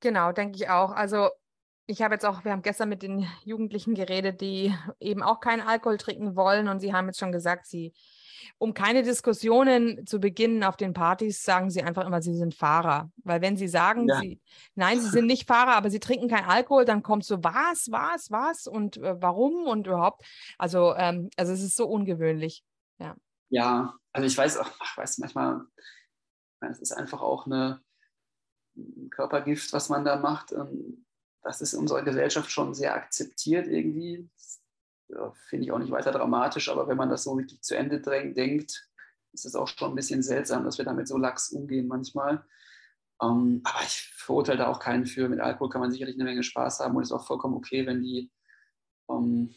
Genau, denke ich auch. Also ich habe jetzt auch, wir haben gestern mit den Jugendlichen geredet, die eben auch keinen Alkohol trinken wollen und sie haben jetzt schon gesagt, sie, um keine Diskussionen zu beginnen auf den Partys, sagen sie einfach immer, sie sind Fahrer. Weil wenn sie sagen, ja. sie, nein, sie sind nicht Fahrer, aber sie trinken keinen Alkohol, dann kommt so, was, was, was und äh, warum und überhaupt. Also, ähm, also es ist so ungewöhnlich. Ja. Ja, also ich weiß auch, ich weiß manchmal, es ist einfach auch eine ein Körpergift, was man da macht. Das ist in unserer Gesellschaft schon sehr akzeptiert irgendwie. Ja, Finde ich auch nicht weiter dramatisch, aber wenn man das so wirklich zu Ende denkt, ist es auch schon ein bisschen seltsam, dass wir damit so lax umgehen manchmal. Um, aber ich verurteile da auch keinen für. Mit Alkohol kann man sicherlich eine Menge Spaß haben und ist auch vollkommen okay, wenn die um,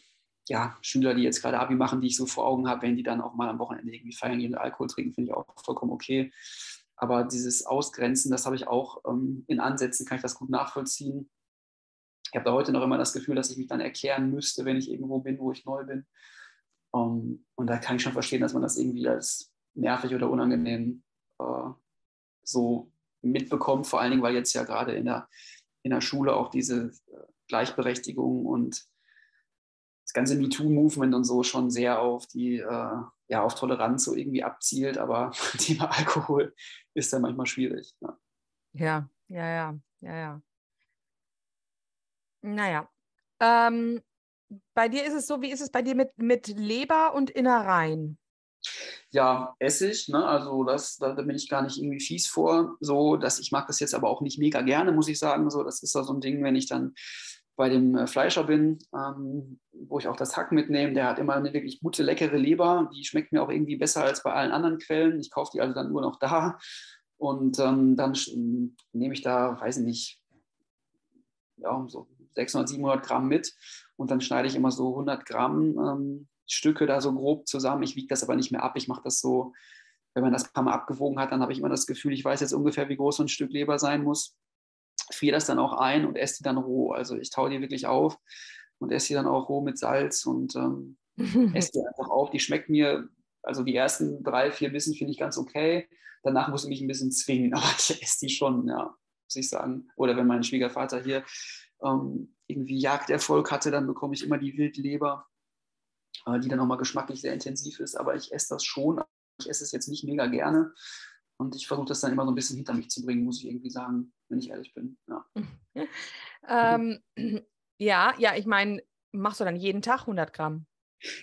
ja, Schüler, die jetzt gerade Abi machen, die ich so vor Augen habe, wenn die dann auch mal am Wochenende irgendwie feiern gehen und Alkohol trinken, finde ich auch vollkommen okay. Aber dieses Ausgrenzen, das habe ich auch ähm, in Ansätzen, kann ich das gut nachvollziehen. Ich habe da heute noch immer das Gefühl, dass ich mich dann erklären müsste, wenn ich irgendwo bin, wo ich neu bin. Um, ähm, und da kann ich schon verstehen, dass man das irgendwie als nervig oder unangenehm äh, so mitbekommt. Vor allen Dingen, weil jetzt ja gerade in der, in der Schule auch diese äh, Gleichberechtigung und das ganze MeToo-Movement und so schon sehr auf die, äh, ja, auf Toleranz so irgendwie abzielt, aber Thema Alkohol ist dann manchmal schwierig. Ne? Ja, ja, ja, ja, ja. Naja. Ähm, bei dir ist es so, wie ist es bei dir mit, mit Leber und Innereien? Ja, Essig, ne? also das, da, da, bin ich gar nicht irgendwie fies vor. So, dass ich mag das jetzt aber auch nicht mega gerne, muss ich sagen. So, das ist so ein Ding, wenn ich dann bei dem äh, Fleischer bin, ähm, wo ich auch das Hack mitnehme. Der hat immer eine wirklich gute, leckere Leber. Die schmeckt mir auch irgendwie besser als bei allen anderen Quellen. Ich kaufe die also dann nur noch da. Und ähm, dann nehme ich da, weiß ich nicht, ja, so 600, 700 Gramm mit. Und dann schneide ich immer so 100 Gramm ähm, Stücke da so grob zusammen. Ich wiege das aber nicht mehr ab. Ich mache das so, wenn man das ein paar Mal abgewogen hat, dann habe ich immer das Gefühl, ich weiß jetzt ungefähr, wie groß so ein Stück Leber sein muss friere das dann auch ein und esse die dann roh. Also ich taue die wirklich auf und esse die dann auch roh mit Salz und ähm, esse die einfach auf. Die schmeckt mir, also die ersten drei, vier Bissen finde ich ganz okay. Danach muss ich mich ein bisschen zwingen, aber ich esse die schon, ja, muss ich sagen. Oder wenn mein Schwiegervater hier ähm, irgendwie Jagderfolg hatte, dann bekomme ich immer die Wildleber, äh, die dann nochmal geschmacklich sehr intensiv ist. Aber ich esse das schon. Ich esse es jetzt nicht mega gerne. Und ich versuche das dann immer so ein bisschen hinter mich zu bringen, muss ich irgendwie sagen, wenn ich ehrlich bin. Ja, ähm, ja, ja, ich meine, machst du dann jeden Tag 100 Gramm?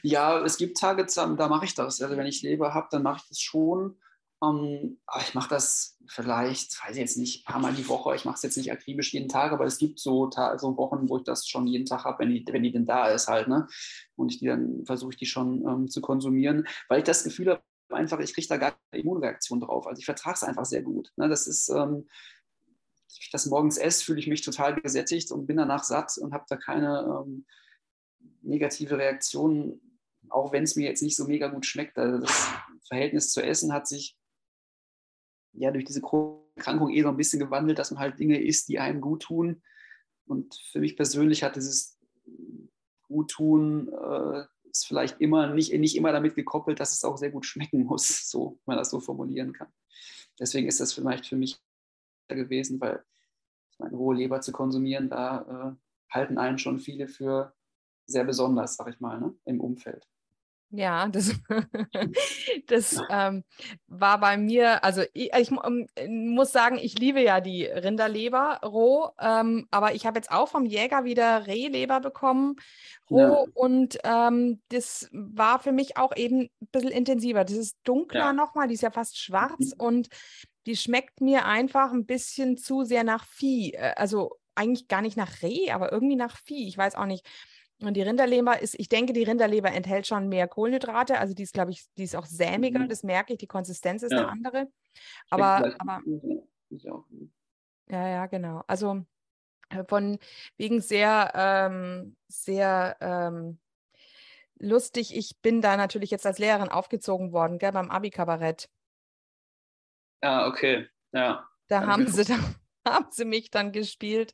Ja, es gibt Tage, da mache ich das. Also wenn ich Leber habe, dann mache ich das schon. Ähm, aber ich mache das vielleicht, weiß ich jetzt nicht, ein paar Mal die Woche. Ich mache es jetzt nicht akribisch jeden Tag, aber es gibt so, so Wochen, wo ich das schon jeden Tag habe, wenn die, wenn die denn da ist halt. Ne? Und ich die dann versuche ich die schon ähm, zu konsumieren, weil ich das Gefühl habe, einfach, ich kriege da gar keine Immunreaktion drauf. Also ich vertrage es einfach sehr gut. Ne? Das ist, ähm, ich das morgens esse, fühle ich mich total gesättigt und bin danach satt und habe da keine ähm, negative Reaktion, auch wenn es mir jetzt nicht so mega gut schmeckt. Also das Verhältnis zu Essen hat sich ja durch diese Erkrankung eh so ein bisschen gewandelt, dass man halt Dinge isst, die einem gut tun. Und für mich persönlich hat dieses Guttun äh, ist vielleicht immer nicht, nicht immer damit gekoppelt, dass es auch sehr gut schmecken muss, so man das so formulieren kann. Deswegen ist das vielleicht für mich gewesen, weil meine rohe Leber zu konsumieren, da äh, halten einen schon viele für sehr besonders, sag ich mal, ne, im Umfeld. Ja, das, das ähm, war bei mir, also ich, ich um, muss sagen, ich liebe ja die Rinderleber roh, ähm, aber ich habe jetzt auch vom Jäger wieder Rehleber bekommen, roh, ja. und ähm, das war für mich auch eben ein bisschen intensiver. Das ist dunkler ja. nochmal, die ist ja fast schwarz mhm. und die schmeckt mir einfach ein bisschen zu sehr nach Vieh. Äh, also eigentlich gar nicht nach Reh, aber irgendwie nach Vieh. Ich weiß auch nicht. Und die Rinderleber ist, ich denke, die Rinderleber enthält schon mehr Kohlenhydrate. Also die ist, glaube ich, die ist auch sämiger, mhm. das merke ich. Die Konsistenz ist ja. eine andere. Aber, aber ja, ja, genau. Also äh, von wegen sehr, ähm, sehr ähm, lustig. Ich bin da natürlich jetzt als Lehrerin aufgezogen worden, gell, beim Abi-Kabarett. Ah, okay. Ja. Da haben sie, da haben sie mich dann gespielt.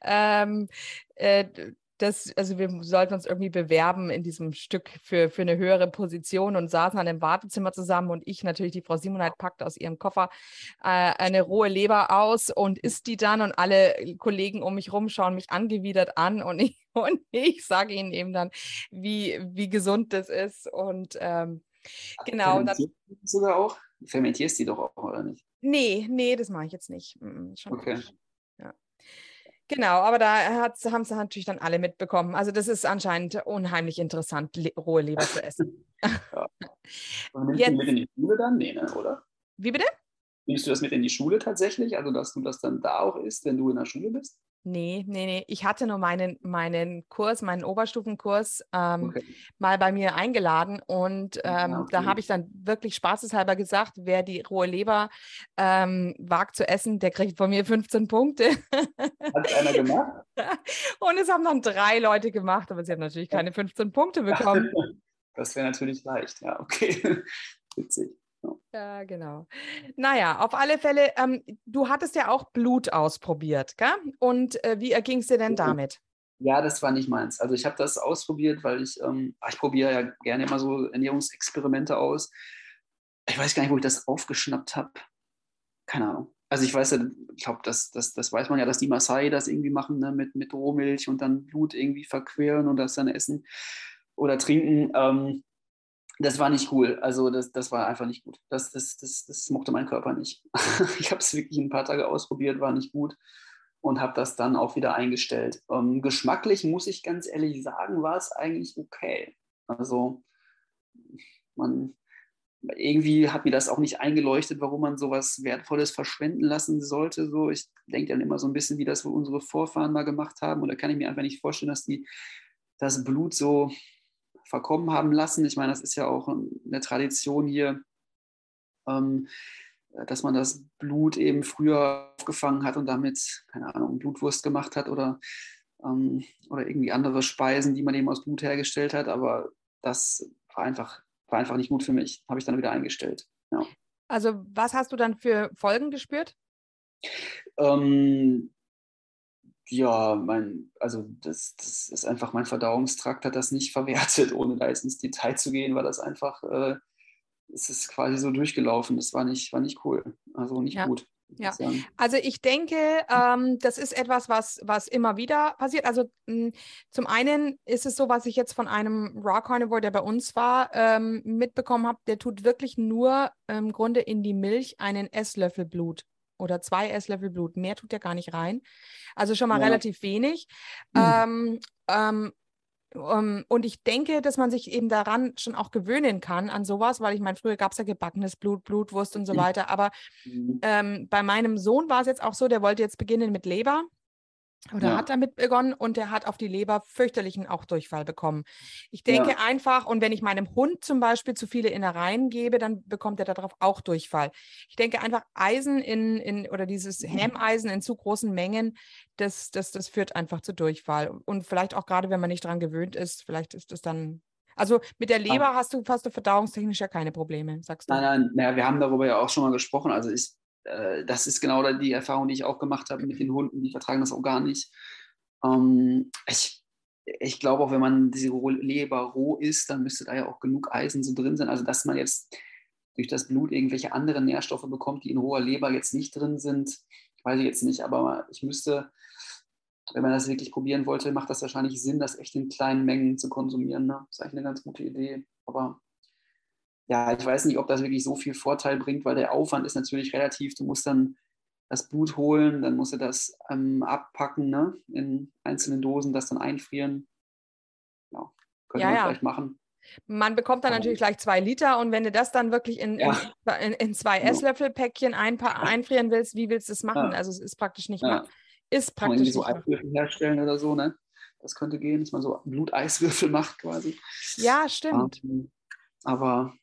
Ähm, äh, das, also wir sollten uns irgendwie bewerben in diesem Stück für, für eine höhere Position und saßen dann im Wartezimmer zusammen und ich natürlich, die Frau Simonheit packt aus ihrem Koffer äh, eine rohe Leber aus und isst die dann und alle Kollegen um mich rum schauen mich angewidert an und ich, und ich sage ihnen eben dann, wie, wie gesund das ist und ähm, genau. Dann, sogar auch? Fermentierst die doch auch, oder nicht? Nee, nee, das mache ich jetzt nicht. Schon okay. Ja. Genau, aber da haben sie natürlich dann alle mitbekommen. Also das ist anscheinend unheimlich interessant, le rohe Leber zu essen. ja. Und nimmst du mit in die Schule dann? Nee, ne, oder? Wie bitte? Nimmst du das mit in die Schule tatsächlich? Also dass du das dann da auch isst, wenn du in der Schule bist? Nee, nee, nee. Ich hatte nur meinen, meinen Kurs, meinen Oberstufenkurs ähm, okay. mal bei mir eingeladen und ähm, ja, okay. da habe ich dann wirklich spaßeshalber gesagt, wer die rohe Leber ähm, wagt zu essen, der kriegt von mir 15 Punkte. Hat einer gemacht? und es haben dann drei Leute gemacht, aber sie haben natürlich keine 15 Punkte bekommen. Das wäre natürlich leicht, ja, okay. Witzig. Ja, genau. Naja, auf alle Fälle, ähm, du hattest ja auch Blut ausprobiert, gell? Und äh, wie erging es dir denn damit? Ja, das war nicht meins. Also ich habe das ausprobiert, weil ich, ähm, ich probiere ja gerne immer so Ernährungsexperimente aus. Ich weiß gar nicht, wo ich das aufgeschnappt habe. Keine Ahnung. Also ich weiß ja, ich glaube, das, das, das weiß man ja, dass die Maasai das irgendwie machen, ne? mit, mit Rohmilch und dann Blut irgendwie verqueren und das dann essen oder trinken. Ähm, das war nicht cool. Also das, das war einfach nicht gut. Das, das, das, das mochte mein Körper nicht. ich habe es wirklich ein paar Tage ausprobiert, war nicht gut und habe das dann auch wieder eingestellt. Ähm, geschmacklich muss ich ganz ehrlich sagen, war es eigentlich okay. Also man irgendwie hat mir das auch nicht eingeleuchtet, warum man sowas Wertvolles verschwenden lassen sollte. So, ich denke dann immer so ein bisschen, wie das unsere Vorfahren mal gemacht haben. Und da kann ich mir einfach nicht vorstellen, dass die das Blut so verkommen haben lassen. Ich meine, das ist ja auch eine Tradition hier, ähm, dass man das Blut eben früher aufgefangen hat und damit, keine Ahnung, Blutwurst gemacht hat oder, ähm, oder irgendwie andere Speisen, die man eben aus Blut hergestellt hat. Aber das war einfach, war einfach nicht gut für mich. Habe ich dann wieder eingestellt. Ja. Also, was hast du dann für Folgen gespürt? Ähm, ja, mein, also das, das ist einfach, mein Verdauungstrakt hat das nicht verwertet, ohne da jetzt ins Detail zu gehen, weil das einfach, äh, es ist quasi so durchgelaufen. Das war nicht, war nicht cool, also nicht ja. gut. Ja, also ich denke, ähm, das ist etwas, was, was immer wieder passiert. Also mh, hm, zum einen ist es so, was ich jetzt von einem Raw Carnivore, der bei uns war, ähm, mitbekommen habe, der tut wirklich nur im Grunde in die Milch einen Esslöffel Blut oder zwei Esslöffel Blut. Mehr tut er gar nicht rein. Also schon mal ja. relativ wenig. Mhm. Ähm, ähm, und ich denke, dass man sich eben daran schon auch gewöhnen kann, an sowas, weil ich meine, früher gab es ja gebackenes Blut, Blutwurst und so weiter. Aber mhm. ähm, bei meinem Sohn war es jetzt auch so, der wollte jetzt beginnen mit Leber. Oder ja. hat damit begonnen und der hat auf die Leber fürchterlichen auch Durchfall bekommen. Ich denke ja. einfach, und wenn ich meinem Hund zum Beispiel zu viele Innereien gebe, dann bekommt er darauf auch Durchfall. Ich denke einfach, Eisen in, in oder dieses mhm. Hemmeisen in zu großen Mengen, das, das, das führt einfach zu Durchfall. Und vielleicht auch gerade, wenn man nicht daran gewöhnt ist, vielleicht ist das dann. Also mit der Leber ah. hast du fast verdauungstechnisch ja keine Probleme, sagst du? Nein, nein, naja, wir haben darüber ja auch schon mal gesprochen. Also ich äh, das ist genau die Erfahrung, die ich auch gemacht habe mit den Hunden, die vertragen das auch gar nicht. Ähm, ich, ich glaube auch, wenn man diese Leber roh isst, dann müsste da ja auch genug Eisen so drin sein. Also, dass man jetzt durch das Blut irgendwelche anderen Nährstoffe bekommt, die in roher Leber jetzt nicht drin sind, weiß ich jetzt nicht. Aber ich müsste, wenn man das wirklich probieren wollte, macht das wahrscheinlich Sinn, das echt in kleinen Mengen zu konsumieren. Ne? Das ist eigentlich eine ganz gute Idee. Aber ja, ich weiß nicht, ob das wirklich so viel Vorteil bringt, weil der Aufwand ist natürlich relativ. Du musst dann das Blut holen, dann musst du das ähm, abpacken ne? in einzelnen Dosen, das dann einfrieren. Ja, könnte ja, man ja. vielleicht machen. Man bekommt dann natürlich gleich zwei Liter und wenn du das dann wirklich in, ja. in, in, zwei genau. Esslöffelpäckchen ein, einfrieren willst, wie willst du es machen? Also es ist praktisch nicht ja. Ist praktisch Kann man so Eiswürfel herstellen oder so, ne? Das könnte gehen, dass man so Bluteiswürfel macht quasi. Ja, stimmt. Um, ähm, aber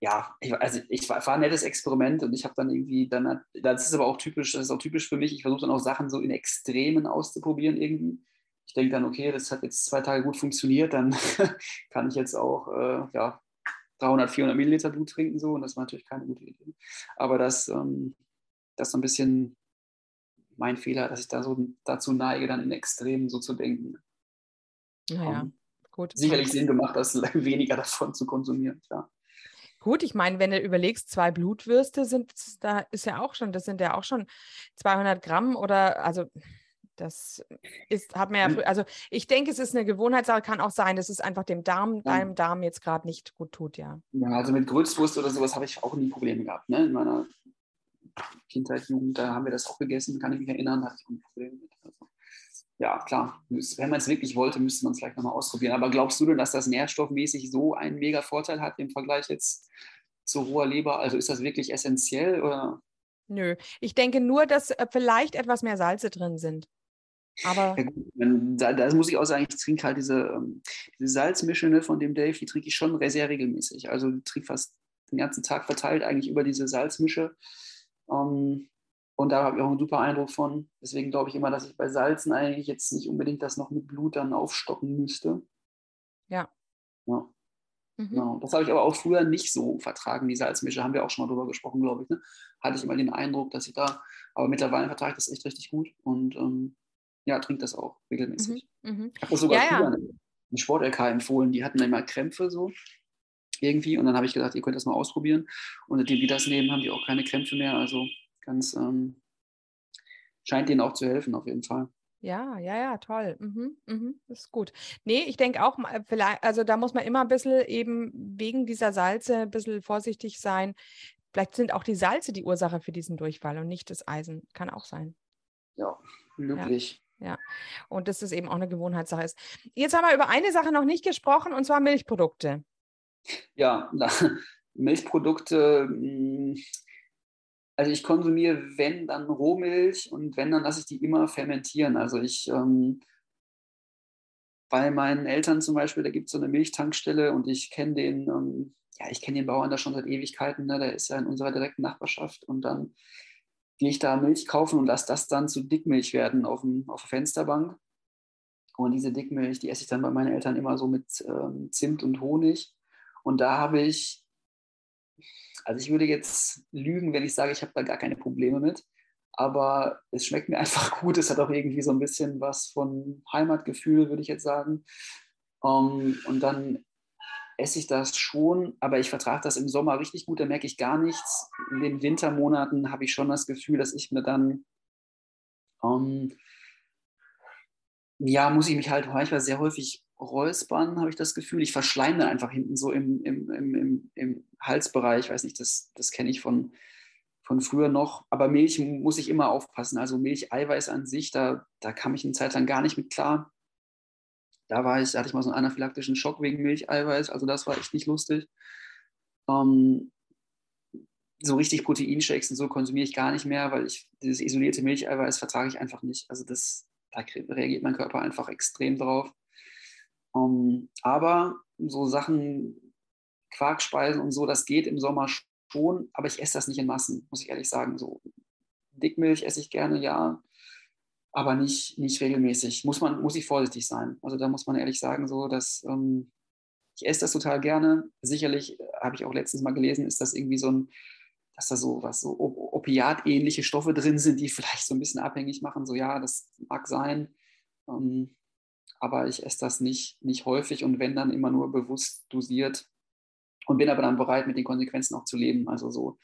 ja, ich, also ich war, war ein nettes Experiment und ich habe dann irgendwie, dann, das ist aber auch typisch, das ist auch typisch für mich, ich versuche dann auch Sachen so in Extremen auszuprobieren irgendwie. Ich denke dann, okay, das hat jetzt zwei Tage gut funktioniert, dann kann ich jetzt auch äh, ja, 300, 400 Milliliter Blut trinken so und das war natürlich keine gute Idee. Aber das, ähm, das ist so ein bisschen mein Fehler, dass ich da so dazu neige, dann in Extremen so zu denken. Naja, Ähm, gut. sicherlich Sinn gemacht, das weniger davon zu konsumieren, klar. Gut, ich meine, wenn du überlegst, zwei Blutwürste sind, da ist ja auch schon, das sind ja auch schon 200 Gramm oder, also das ist, hat man ja, frü- also ich denke, es ist eine Gewohnheitssache, kann auch sein, dass es einfach dem Darm, deinem Darm jetzt gerade nicht gut tut, ja. Ja, also mit Grützwurst oder sowas habe ich auch nie Probleme gehabt. Ne? In meiner Kindheit, Jugend, da haben wir das auch gegessen, kann ich mich erinnern, da hatte ich auch Probleme mit. Also, ja, klar, wenn man es wirklich wollte, müsste man es vielleicht nochmal ausprobieren. Aber glaubst du denn, dass das nährstoffmäßig so einen mega Vorteil hat im Vergleich jetzt zu roher Leber? Also ist das wirklich essentiell oder? Nö, ich denke nur, dass äh, vielleicht etwas mehr Salze drin sind. Aber Ja, da, da muss ich auch sagen, ich trinke halt diese, ähm, diese Salzmische ne, von dem Dave, die trinke ich schon sehr regelmäßig. Also trinke fast den ganzen Tag verteilt eigentlich über diese Salzmische. Ähm, und da habe ich auch einen super Eindruck von. Deswegen glaube ich immer, dass ich bei Salzen eigentlich jetzt nicht unbedingt das noch mit Blut dann aufstocken müsste. Ja. Ja, mhm. genau. Das habe ich aber auch früher nicht so vertragen, die Salzmische. Haben wir auch schon mal drüber gesprochen, glaube ich. Ne? Hatte ich immer den Eindruck, dass ich da, aber mittlerweile vertrage ich das echt richtig gut und ähm, ja, trinke das auch regelmäßig. Mhm. Mhm. Ich habe das sogar Ja, ja. früher in Sport-LK empfohlen. Die hatten immer Krämpfe so irgendwie. Und dann habe ich gesagt, ihr könnt das mal ausprobieren. Und seitdem die das nehmen, haben die auch keine Krämpfe mehr. Also ganz, ähm, scheint denen auch zu helfen auf jeden Fall. Ja, ja, ja, toll. Mhm, mhm, das ist gut. Nee, ich denke auch, mal, vielleicht, also da muss man immer ein bisschen eben wegen dieser Salze ein bisschen vorsichtig sein. Vielleicht sind auch die Salze die Ursache für diesen Durchfall und nicht das Eisen. Kann auch sein. Ja, löblich. Und dass es eben auch eine Gewohnheitssache ist. Jetzt haben wir über eine Sache noch nicht gesprochen, und zwar Milchprodukte. Ja, na, Milchprodukte. mh, Also ich konsumiere, wenn, dann Rohmilch und wenn, dann lasse ich die immer fermentieren. Also ich ähm, bei meinen Eltern zum Beispiel, da gibt es so eine Milchtankstelle und ich kenne den, ähm, ja, ich kenne den Bauern da schon seit Ewigkeiten, ne? der ist ja in unserer direkten Nachbarschaft und dann gehe ich da Milch kaufen und lasse das dann zu Dickmilch werden auf, dem, auf der Fensterbank. Und diese Dickmilch, die esse ich dann bei meinen Eltern immer so mit ähm, Zimt und Honig. Und da habe ich, also ich würde jetzt lügen, wenn ich sage, ich habe da gar keine Probleme mit. Aber es schmeckt mir einfach gut. Es hat auch irgendwie so ein bisschen was von Heimatgefühl, würde ich jetzt sagen. Ähm, und dann esse ich das schon, aber ich vertrage das im Sommer richtig gut, da merke ich gar nichts. In den Wintermonaten habe ich schon das Gefühl, dass ich mir dann, ähm, ja, muss ich mich halt manchmal sehr häufig räuspern, habe ich das Gefühl. Ich verschleime dann einfach hinten so im, im, im, im, Halsbereich, ich weiß nicht, das, das kenne ich von, von früher noch. Aber Milch muss ich immer aufpassen. Also Milcheiweiß an sich, da, da kam ich eine Zeit lang gar nicht mit klar. Da war ich, da hatte ich mal so einen anaphylaktischen Schock wegen Milcheiweiß. Also das war echt nicht lustig. Ähm, so richtig Proteinshakes und so konsumiere ich gar nicht mehr, weil ich dieses isolierte Milcheiweiß vertrage ich einfach nicht. Also das, da reagiert mein Körper einfach extrem drauf. Um, aber so Sachen, Quarkspeisen und so, das geht im Sommer schon, aber ich esse das nicht in Massen, muss ich ehrlich sagen. So Dickmilch esse ich gerne, ja, aber nicht, nicht regelmäßig. Muss, man, muss ich vorsichtig sein. Also da muss man ehrlich sagen, so, dass ähm, ich esse das total gerne. Sicherlich, äh, habe ich auch letztens mal gelesen, ist das irgendwie so ein, dass da so was so Opiat-ähnliche Stoffe drin sind, die vielleicht so ein bisschen abhängig machen. So, ja, das mag sein. Ähm, aber ich esse das nicht, nicht häufig und wenn dann immer nur bewusst dosiert und bin aber dann bereit, mit den Konsequenzen auch zu leben. Also so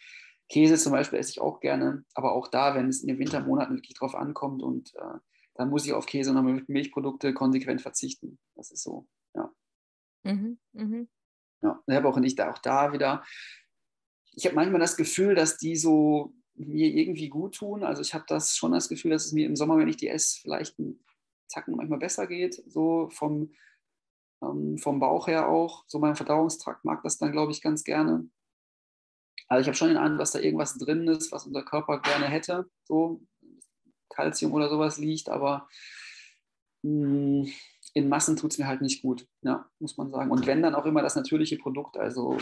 Käse zum Beispiel esse ich auch gerne, aber auch da, wenn es in den Wintermonaten wirklich drauf ankommt und äh, dann muss ich auf Käse und Milchprodukte konsequent verzichten. Das ist so, ja. Mhm, mhm. Ja, ich habe auch nicht auch da wieder. Ich habe manchmal das Gefühl, dass die so mir irgendwie gut tun. Also ich habe das schon das Gefühl, dass es mir im Sommer, wenn ich die esse, vielleicht ein Zacken manchmal besser geht, so vom, ähm, vom Bauch her auch. So mein Verdauungstrakt mag das dann, glaube ich, ganz gerne. Also ich habe schon den Eindruck, dass da irgendwas drin ist, was unser Körper gerne hätte, so Kalzium oder sowas liegt, aber mh, in Massen tut es mir halt nicht gut, ja, muss man sagen. Und wenn dann auch immer das natürliche Produkt, also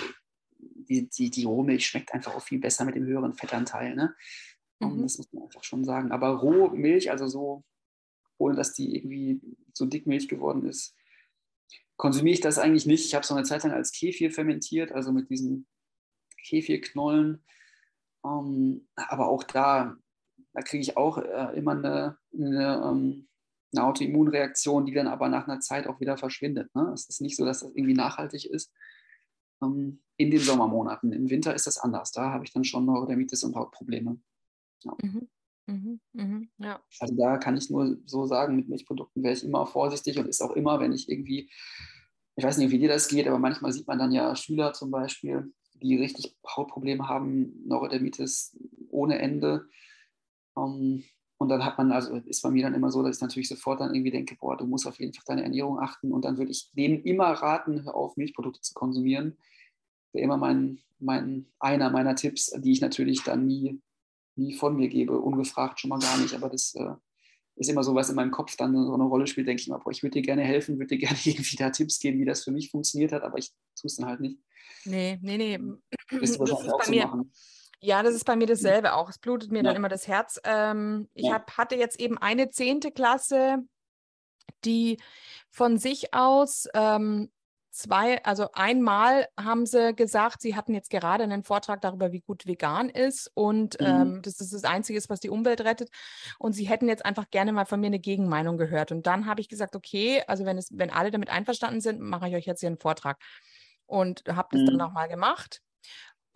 die, die, die Rohmilch schmeckt einfach auch viel besser mit dem höheren Fettanteil, ne? Mhm. Das muss man einfach schon sagen. Aber Rohmilch, also so ohne dass die irgendwie so dickmilch geworden ist, konsumiere ich das eigentlich nicht. Ich habe es so eine Zeit lang als Kefir fermentiert, also mit diesen Kefirknollen. Ähm, aber auch da, da kriege ich auch äh, immer eine, eine, ähm, eine Autoimmunreaktion, die dann aber nach einer Zeit auch wieder verschwindet. Ne? Es ist nicht so, dass das irgendwie nachhaltig ist. Ähm, in den Sommermonaten. Im Winter ist das anders. Da habe ich dann schon Neurodermitis und Hautprobleme. Ja. Mhm. Mhm. Mhm. Ja. Also da kann ich nur so sagen, mit Milchprodukten wäre ich immer vorsichtig und ist auch immer, wenn ich irgendwie, ich weiß nicht, wie dir das geht, aber manchmal sieht man dann ja Schüler zum Beispiel, die richtig Hautprobleme haben, Neurodermitis ohne Ende. Um, ähm, und dann hat man, also ist bei mir dann immer so, dass ich natürlich sofort dann irgendwie denke, boah, du musst auf jeden Fall deine Ernährung achten. Und dann würde ich denen immer raten, hör auf, Milchprodukte zu konsumieren. Wäre immer mein, mein, einer meiner Tipps, die ich natürlich dann nie, nie von mir gebe, ungefragt schon mal gar nicht. Aber das äh, ist immer so, was in meinem Kopf dann so eine Rolle spielt, denke ich immer, boah, ich würde dir gerne helfen, würde dir gerne irgendwie da Tipps geben, wie das für mich funktioniert hat, aber ich tue es dann halt nicht. Nee, nee, nee. Bist du wahrscheinlich auch so mir, machen. Ja, das ist bei mir dasselbe auch. Es blutet mir ja. dann immer das Herz. Ähm, ich ja. hab, hatte jetzt eben eine zehnte Klasse, die von sich aus ähm, zwei, also einmal haben sie gesagt, sie hatten jetzt gerade einen Vortrag darüber, wie gut vegan ist und mhm. ähm, das das Einzige ist, was die Umwelt rettet. Und sie hätten jetzt einfach gerne mal von mir eine Gegenmeinung gehört. Und dann habe ich gesagt, okay, also wenn es, wenn alle damit einverstanden sind, mache ich euch jetzt hier einen Vortrag. Und habe das mhm. dann nochmal gemacht.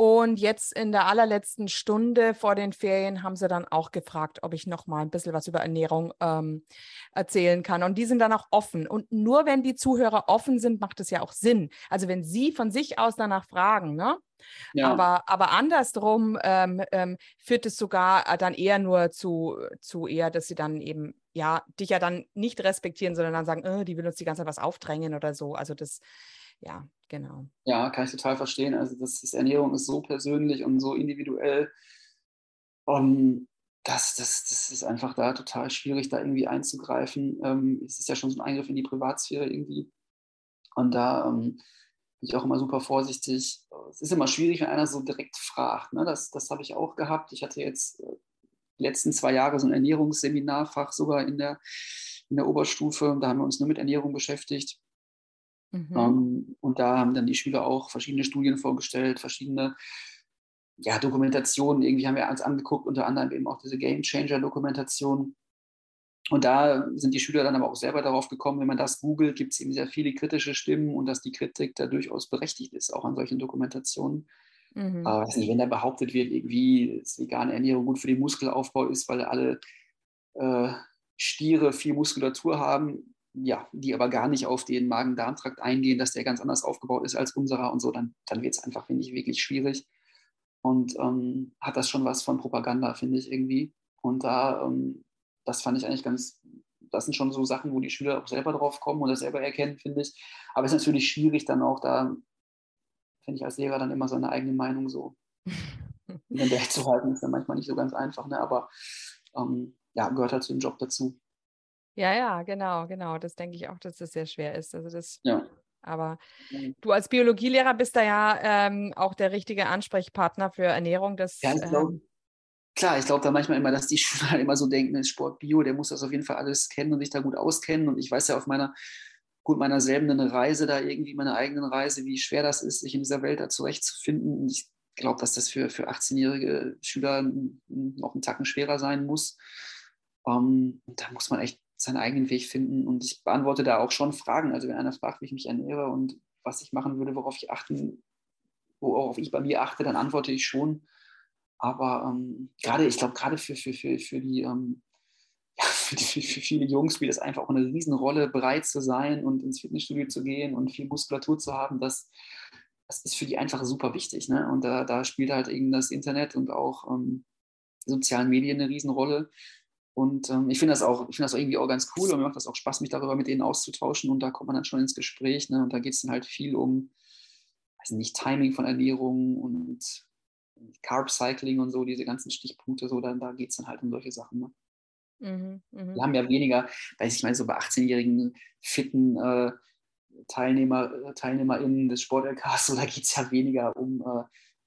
Und jetzt in der allerletzten Stunde vor den Ferien haben sie dann auch gefragt, ob ich noch mal ein bisschen was über Ernährung ähm, erzählen kann. Und die sind dann auch offen. Und nur wenn die Zuhörer offen sind, macht es ja auch Sinn. Also wenn sie von sich aus danach fragen, ne? Ja. Aber, aber andersrum ähm, ähm, führt es sogar äh, dann eher nur zu, zu eher, dass sie dann eben, ja, dich ja dann nicht respektieren, sondern dann sagen, oh, die will uns die ganze Zeit was aufdrängen oder so. Also das ja, genau. Ja, kann ich total verstehen. Also das ist, Ernährung ist so persönlich und so individuell. Und das, das, das ist einfach da total schwierig, da irgendwie einzugreifen. Ähm, es ist ja schon so ein Eingriff in die Privatsphäre irgendwie. Und da ähm, bin ich auch immer super vorsichtig. Es ist immer schwierig, wenn einer so direkt fragt. Ne? Das, das habe ich auch gehabt. Ich hatte jetzt äh, die letzten zwei Jahre so ein Ernährungsseminarfach sogar in der, in der Oberstufe. Da haben wir uns nur mit Ernährung beschäftigt. Mhm. Ähm, und da haben dann die Schüler auch verschiedene Studien vorgestellt, verschiedene ja, Dokumentationen. Irgendwie haben wir uns angeguckt, unter anderem eben auch diese Game Changer-Dokumentation. Und da sind die Schüler dann aber auch selber darauf gekommen, wenn man das googelt, gibt es eben sehr viele kritische Stimmen und dass die Kritik da durchaus berechtigt ist, auch an solchen Dokumentationen. Mhm. Aber weiß nicht, wenn da behauptet wird, irgendwie, dass vegane Ernährung gut für den Muskelaufbau ist, weil alle äh, Stiere viel Muskulatur haben, ja, die aber gar nicht auf den Magen-Darm-Trakt eingehen, dass der ganz anders aufgebaut ist als unserer und so, dann, dann wird es einfach, finde ich, wirklich schwierig. Und ähm, hat das schon was von Propaganda, finde ich irgendwie. Und da, ähm, das fand ich eigentlich ganz, das sind schon so Sachen, wo die Schüler auch selber drauf kommen und das selber erkennen, finde ich. Aber es ist natürlich schwierig, dann auch da, finde ich als Lehrer dann immer seine eigene Meinung so in der Welt zu halten, ist dann manchmal nicht so ganz einfach, ne? aber ähm, ja, gehört halt zu dem Job dazu. Ja, ja, genau, genau. Das denke ich auch, dass das sehr schwer ist. Also das, ja. Aber mhm. du als Biologielehrer bist da ja ähm, auch der richtige Ansprechpartner für Ernährung. Das, ja, ich glaub, ähm, klar, ich glaube da manchmal immer, dass die Schüler immer so denken, Sport Bio, der muss das auf jeden Fall alles kennen und sich da gut auskennen. Und ich weiß ja auf meiner, gut, meiner selben Reise da irgendwie, meiner eigenen Reise, wie schwer das ist, sich in dieser Welt da zurechtzufinden. Und ich glaube, dass das für, für 18-jährige Schüler noch einen Tacken schwerer sein muss. Ähm, da muss man echt seinen eigenen Weg finden. Und ich beantworte da auch schon Fragen. Also wenn einer fragt, wie ich mich ernähre und was ich machen würde, worauf ich achten, worauf ich bei mir achte, dann antworte ich schon. Aber ähm, gerade, ich glaube, gerade für, für, für, für die ähm, ja, für, die, für, viele Jungs spielt es einfach auch eine Riesenrolle, bereit zu sein und ins Fitnessstudio zu gehen und viel Muskulatur zu haben. Das, das ist für die einfach super wichtig. Ne? Und da, da spielt halt eben das Internet und auch ähm, sozialen Medien eine Riesenrolle. Und ähm, ich finde das, auch, das auch irgendwie auch ganz cool und mir macht das auch Spaß, mich darüber mit denen auszutauschen. Und da kommt man dann schon ins Gespräch. Ne? Und da geht es dann halt viel um, weiß nicht, Timing von Ernährung und Carb Cycling und so, diese ganzen Stichpunkte. So, da, da geht es dann halt um solche Sachen. Ne? Mhm, mh. Wir haben ja weniger, weiß ich meine, so bei 18-jährigen fitten äh, Teilnehmer, äh, TeilnehmerInnen des Sport-LKs, so, da geht es ja weniger um äh,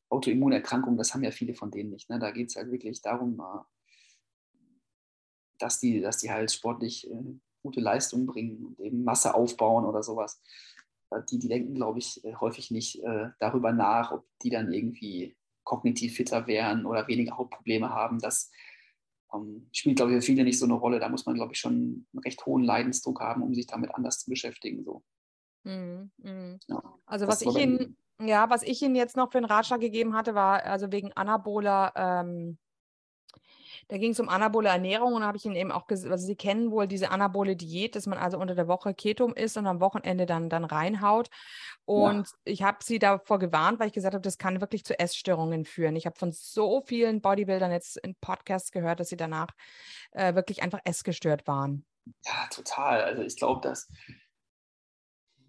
Autoimmunerkrankungen. Das haben ja viele von denen nicht. Ne? Da geht es halt wirklich darum, äh, dass die, dass die halt sportlich äh, gute Leistung bringen und eben Masse aufbauen oder sowas. Äh, die, die denken, glaube ich, äh, häufig nicht äh, darüber nach, ob die dann irgendwie kognitiv fitter wären oder weniger Hautprobleme haben. Das, ähm, spielt, glaube ich, für viele nicht so eine Rolle. Da muss man, glaube ich, schon einen recht hohen Leidensdruck haben, um sich damit anders zu beschäftigen. So. Mhm, mhm. Ja, also was ich Ihnen, ja, was ich Ihnen jetzt noch für einen Ratschlag gegeben hatte, war also wegen anaboler ähm, da ging es um anabole Ernährung und habe ich Ihnen eben auch gesagt, also Sie kennen wohl diese anabole Diät, dass man also unter der Woche Ketum isst und am Wochenende dann, dann reinhaut. Und ja. ich habe Sie davor gewarnt, weil ich gesagt habe, das kann wirklich zu Essstörungen führen. Ich habe von so vielen Bodybuildern jetzt in Podcasts gehört, dass sie danach äh, wirklich einfach essgestört waren. Ja, total. Also ich glaube, dass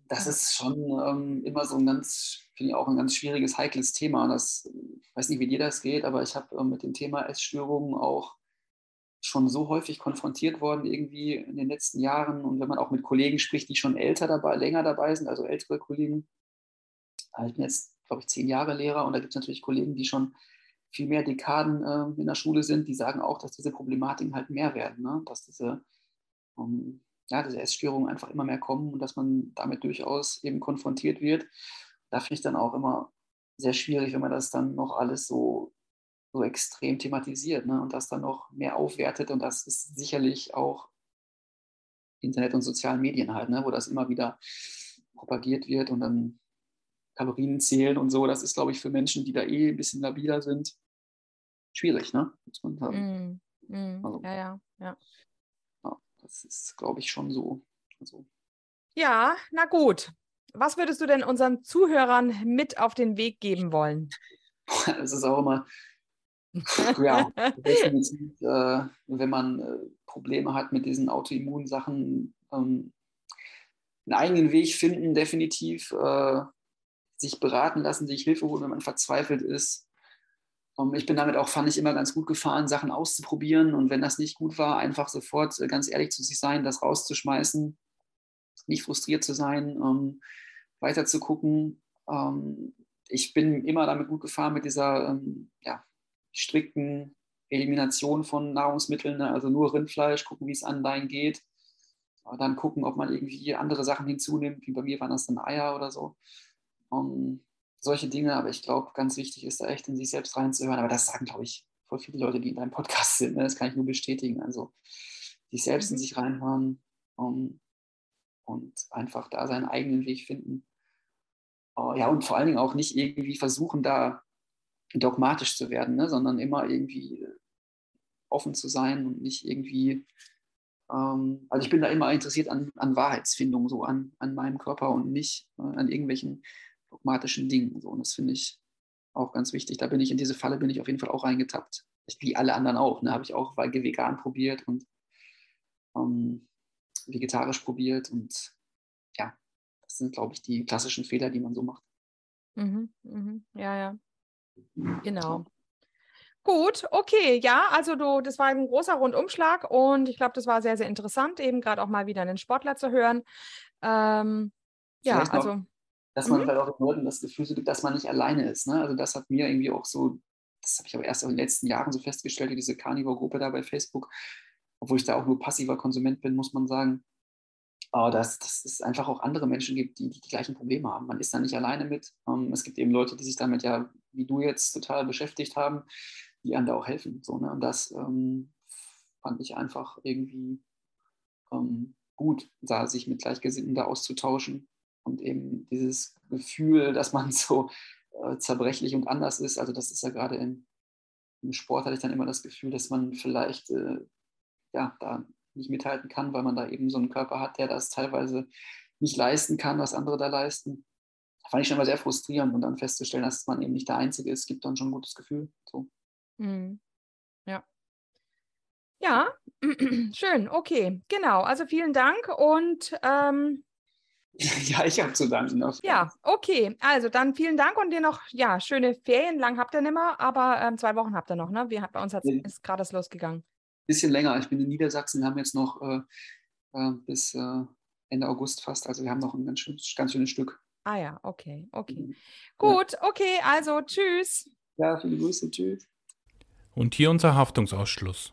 das ist schon ähm, immer so ein ganz, finde ich auch ein ganz schwieriges, heikles Thema. Das, ich weiß nicht, wie dir das geht, aber ich habe äh, mit dem Thema Essstörungen auch schon so häufig konfrontiert worden, irgendwie in den letzten Jahren. Und wenn man auch mit Kollegen spricht, die schon älter dabei, länger dabei sind, also ältere Kollegen. Ich bin jetzt, glaube ich, zehn Jahre Lehrer und da gibt es natürlich Kollegen, die schon viel mehr Dekaden äh, in der Schule sind, die sagen auch, dass diese Problematiken halt mehr werden, ne? dass diese um, ähm, ja, diese Essstörungen einfach immer mehr kommen und dass man damit durchaus eben konfrontiert wird. Da finde ich dann auch immer sehr schwierig, wenn man das dann noch alles so, so extrem thematisiert ne? und das dann noch mehr aufwertet. Und das ist sicherlich auch Internet und sozialen Medien halt, ne? wo das immer wieder propagiert wird und dann Kalorien zählen und so. Das ist, glaube ich, für Menschen, die da eh ein bisschen labiler sind, schwierig, ne? Muss man sagen. Mm, mm, also, ja, ja, ja. Das ist, glaube ich, schon so. Also. Ja, na gut. Was würdest du denn unseren Zuhörern mit auf den Weg geben wollen? Das ist auch immer, ja, definitiv, äh, wenn man äh, Probleme hat mit diesen Autoimmunsachen, ähm, einen eigenen Weg finden, definitiv äh, sich beraten lassen, sich Hilfe holen, wenn man verzweifelt ist, um, ich bin damit auch, fand ich immer ganz gut gefahren, Sachen auszuprobieren. Und wenn das nicht gut war, einfach sofort ganz ehrlich zu sich sein, das rauszuschmeißen, nicht frustriert zu sein, um, weiter zu gucken. Um, ich bin immer damit gut gefahren mit dieser ähm, ja, strikten Elimination von Nahrungsmitteln, ne? also nur Rindfleisch, gucken, wie es an dein geht. Dann gucken, ob man irgendwie andere Sachen hinzunimmt, wie bei mir waren das dann Eier oder so. Um, solche Dinge. Aber ich glaube, ganz wichtig ist da echt in sich selbst reinzuhören. Aber das sagen, glaube ich, voll viele Leute, die in deinem Podcast sind. Ne? Das kann ich nur bestätigen. Also sich selbst in mhm. sich reinhören um, und einfach da seinen eigenen Weg finden. Oh, ja, und vor allen Dingen auch nicht irgendwie versuchen, da dogmatisch zu werden, ne? sondern immer irgendwie offen zu sein und nicht irgendwie ähm, also ich bin da immer interessiert an, an Wahrheitsfindung, so an, an meinem Körper und nicht äh, an irgendwelchen dogmatischen Dingen. So. Und das finde ich auch ganz wichtig. Da bin ich in diese Falle bin ich auf jeden Fall auch reingetappt. Wie alle anderen auch. Ne? Habe ich auch vegan probiert und ähm, vegetarisch probiert. Und ja, das sind, glaube ich, die klassischen Fehler, die man so macht. Mhm, mhm. Ja, ja. Genau. Gut, okay, ja, also du, das war ein großer Rundumschlag und ich glaube, das war sehr, sehr interessant, eben gerade auch mal wieder einen Sportler zu hören. Ähm, ja, also dass man mhm. halt auch den Leuten das Gefühl gibt, dass man nicht alleine ist. Ne? Also das hat mir irgendwie auch so, das habe ich aber erst in den letzten Jahren so festgestellt, diese Carnivore-Gruppe da bei Facebook, obwohl ich da auch nur passiver Konsument bin, muss man sagen, oh, dass, dass es einfach auch andere Menschen gibt, die, die, die gleichen Probleme haben. Man ist da nicht alleine mit. Ähm, es gibt eben Leute, die sich damit ja, wie du jetzt, total beschäftigt haben, die einem da auch helfen. So, ne? Und das ähm, fand ich einfach irgendwie ähm, gut, da sich mit Gleichgesinnten da auszutauschen und eben dieses Gefühl, dass man so äh, zerbrechlich und anders ist. Also das ist ja gerade im, im, Sport hatte ich dann immer das Gefühl, dass man vielleicht äh, ja da nicht mithalten kann, weil man da eben so einen Körper hat, der das teilweise nicht leisten kann, was andere da leisten. Fand ich schon mal sehr frustrierend und dann festzustellen, dass man eben nicht der Einzige ist, gibt dann schon ein gutes Gefühl. So. Mhm. Ja. Ja, schön, okay, genau. Also vielen Dank und ähm, Ja, ich habe zu danken. Ja, okay. Also dann vielen Dank und dir noch ja, schöne Ferien. Lang habt ihr nicht mehr, aber ähm, zwei Wochen habt ihr noch. Ne? Wir, bei uns hat's, ist gerade das losgegangen. Bisschen länger. Ich bin in Niedersachsen. Wir haben jetzt noch äh, äh, bis äh, Ende August fast. Also wir haben noch ein ganz, schön, ganz schönes Stück. Ah ja, okay, okay. Mhm. Gut, okay, also tschüss. Ja, viele Grüße, tschüss. Und hier unser Haftungsausschluss.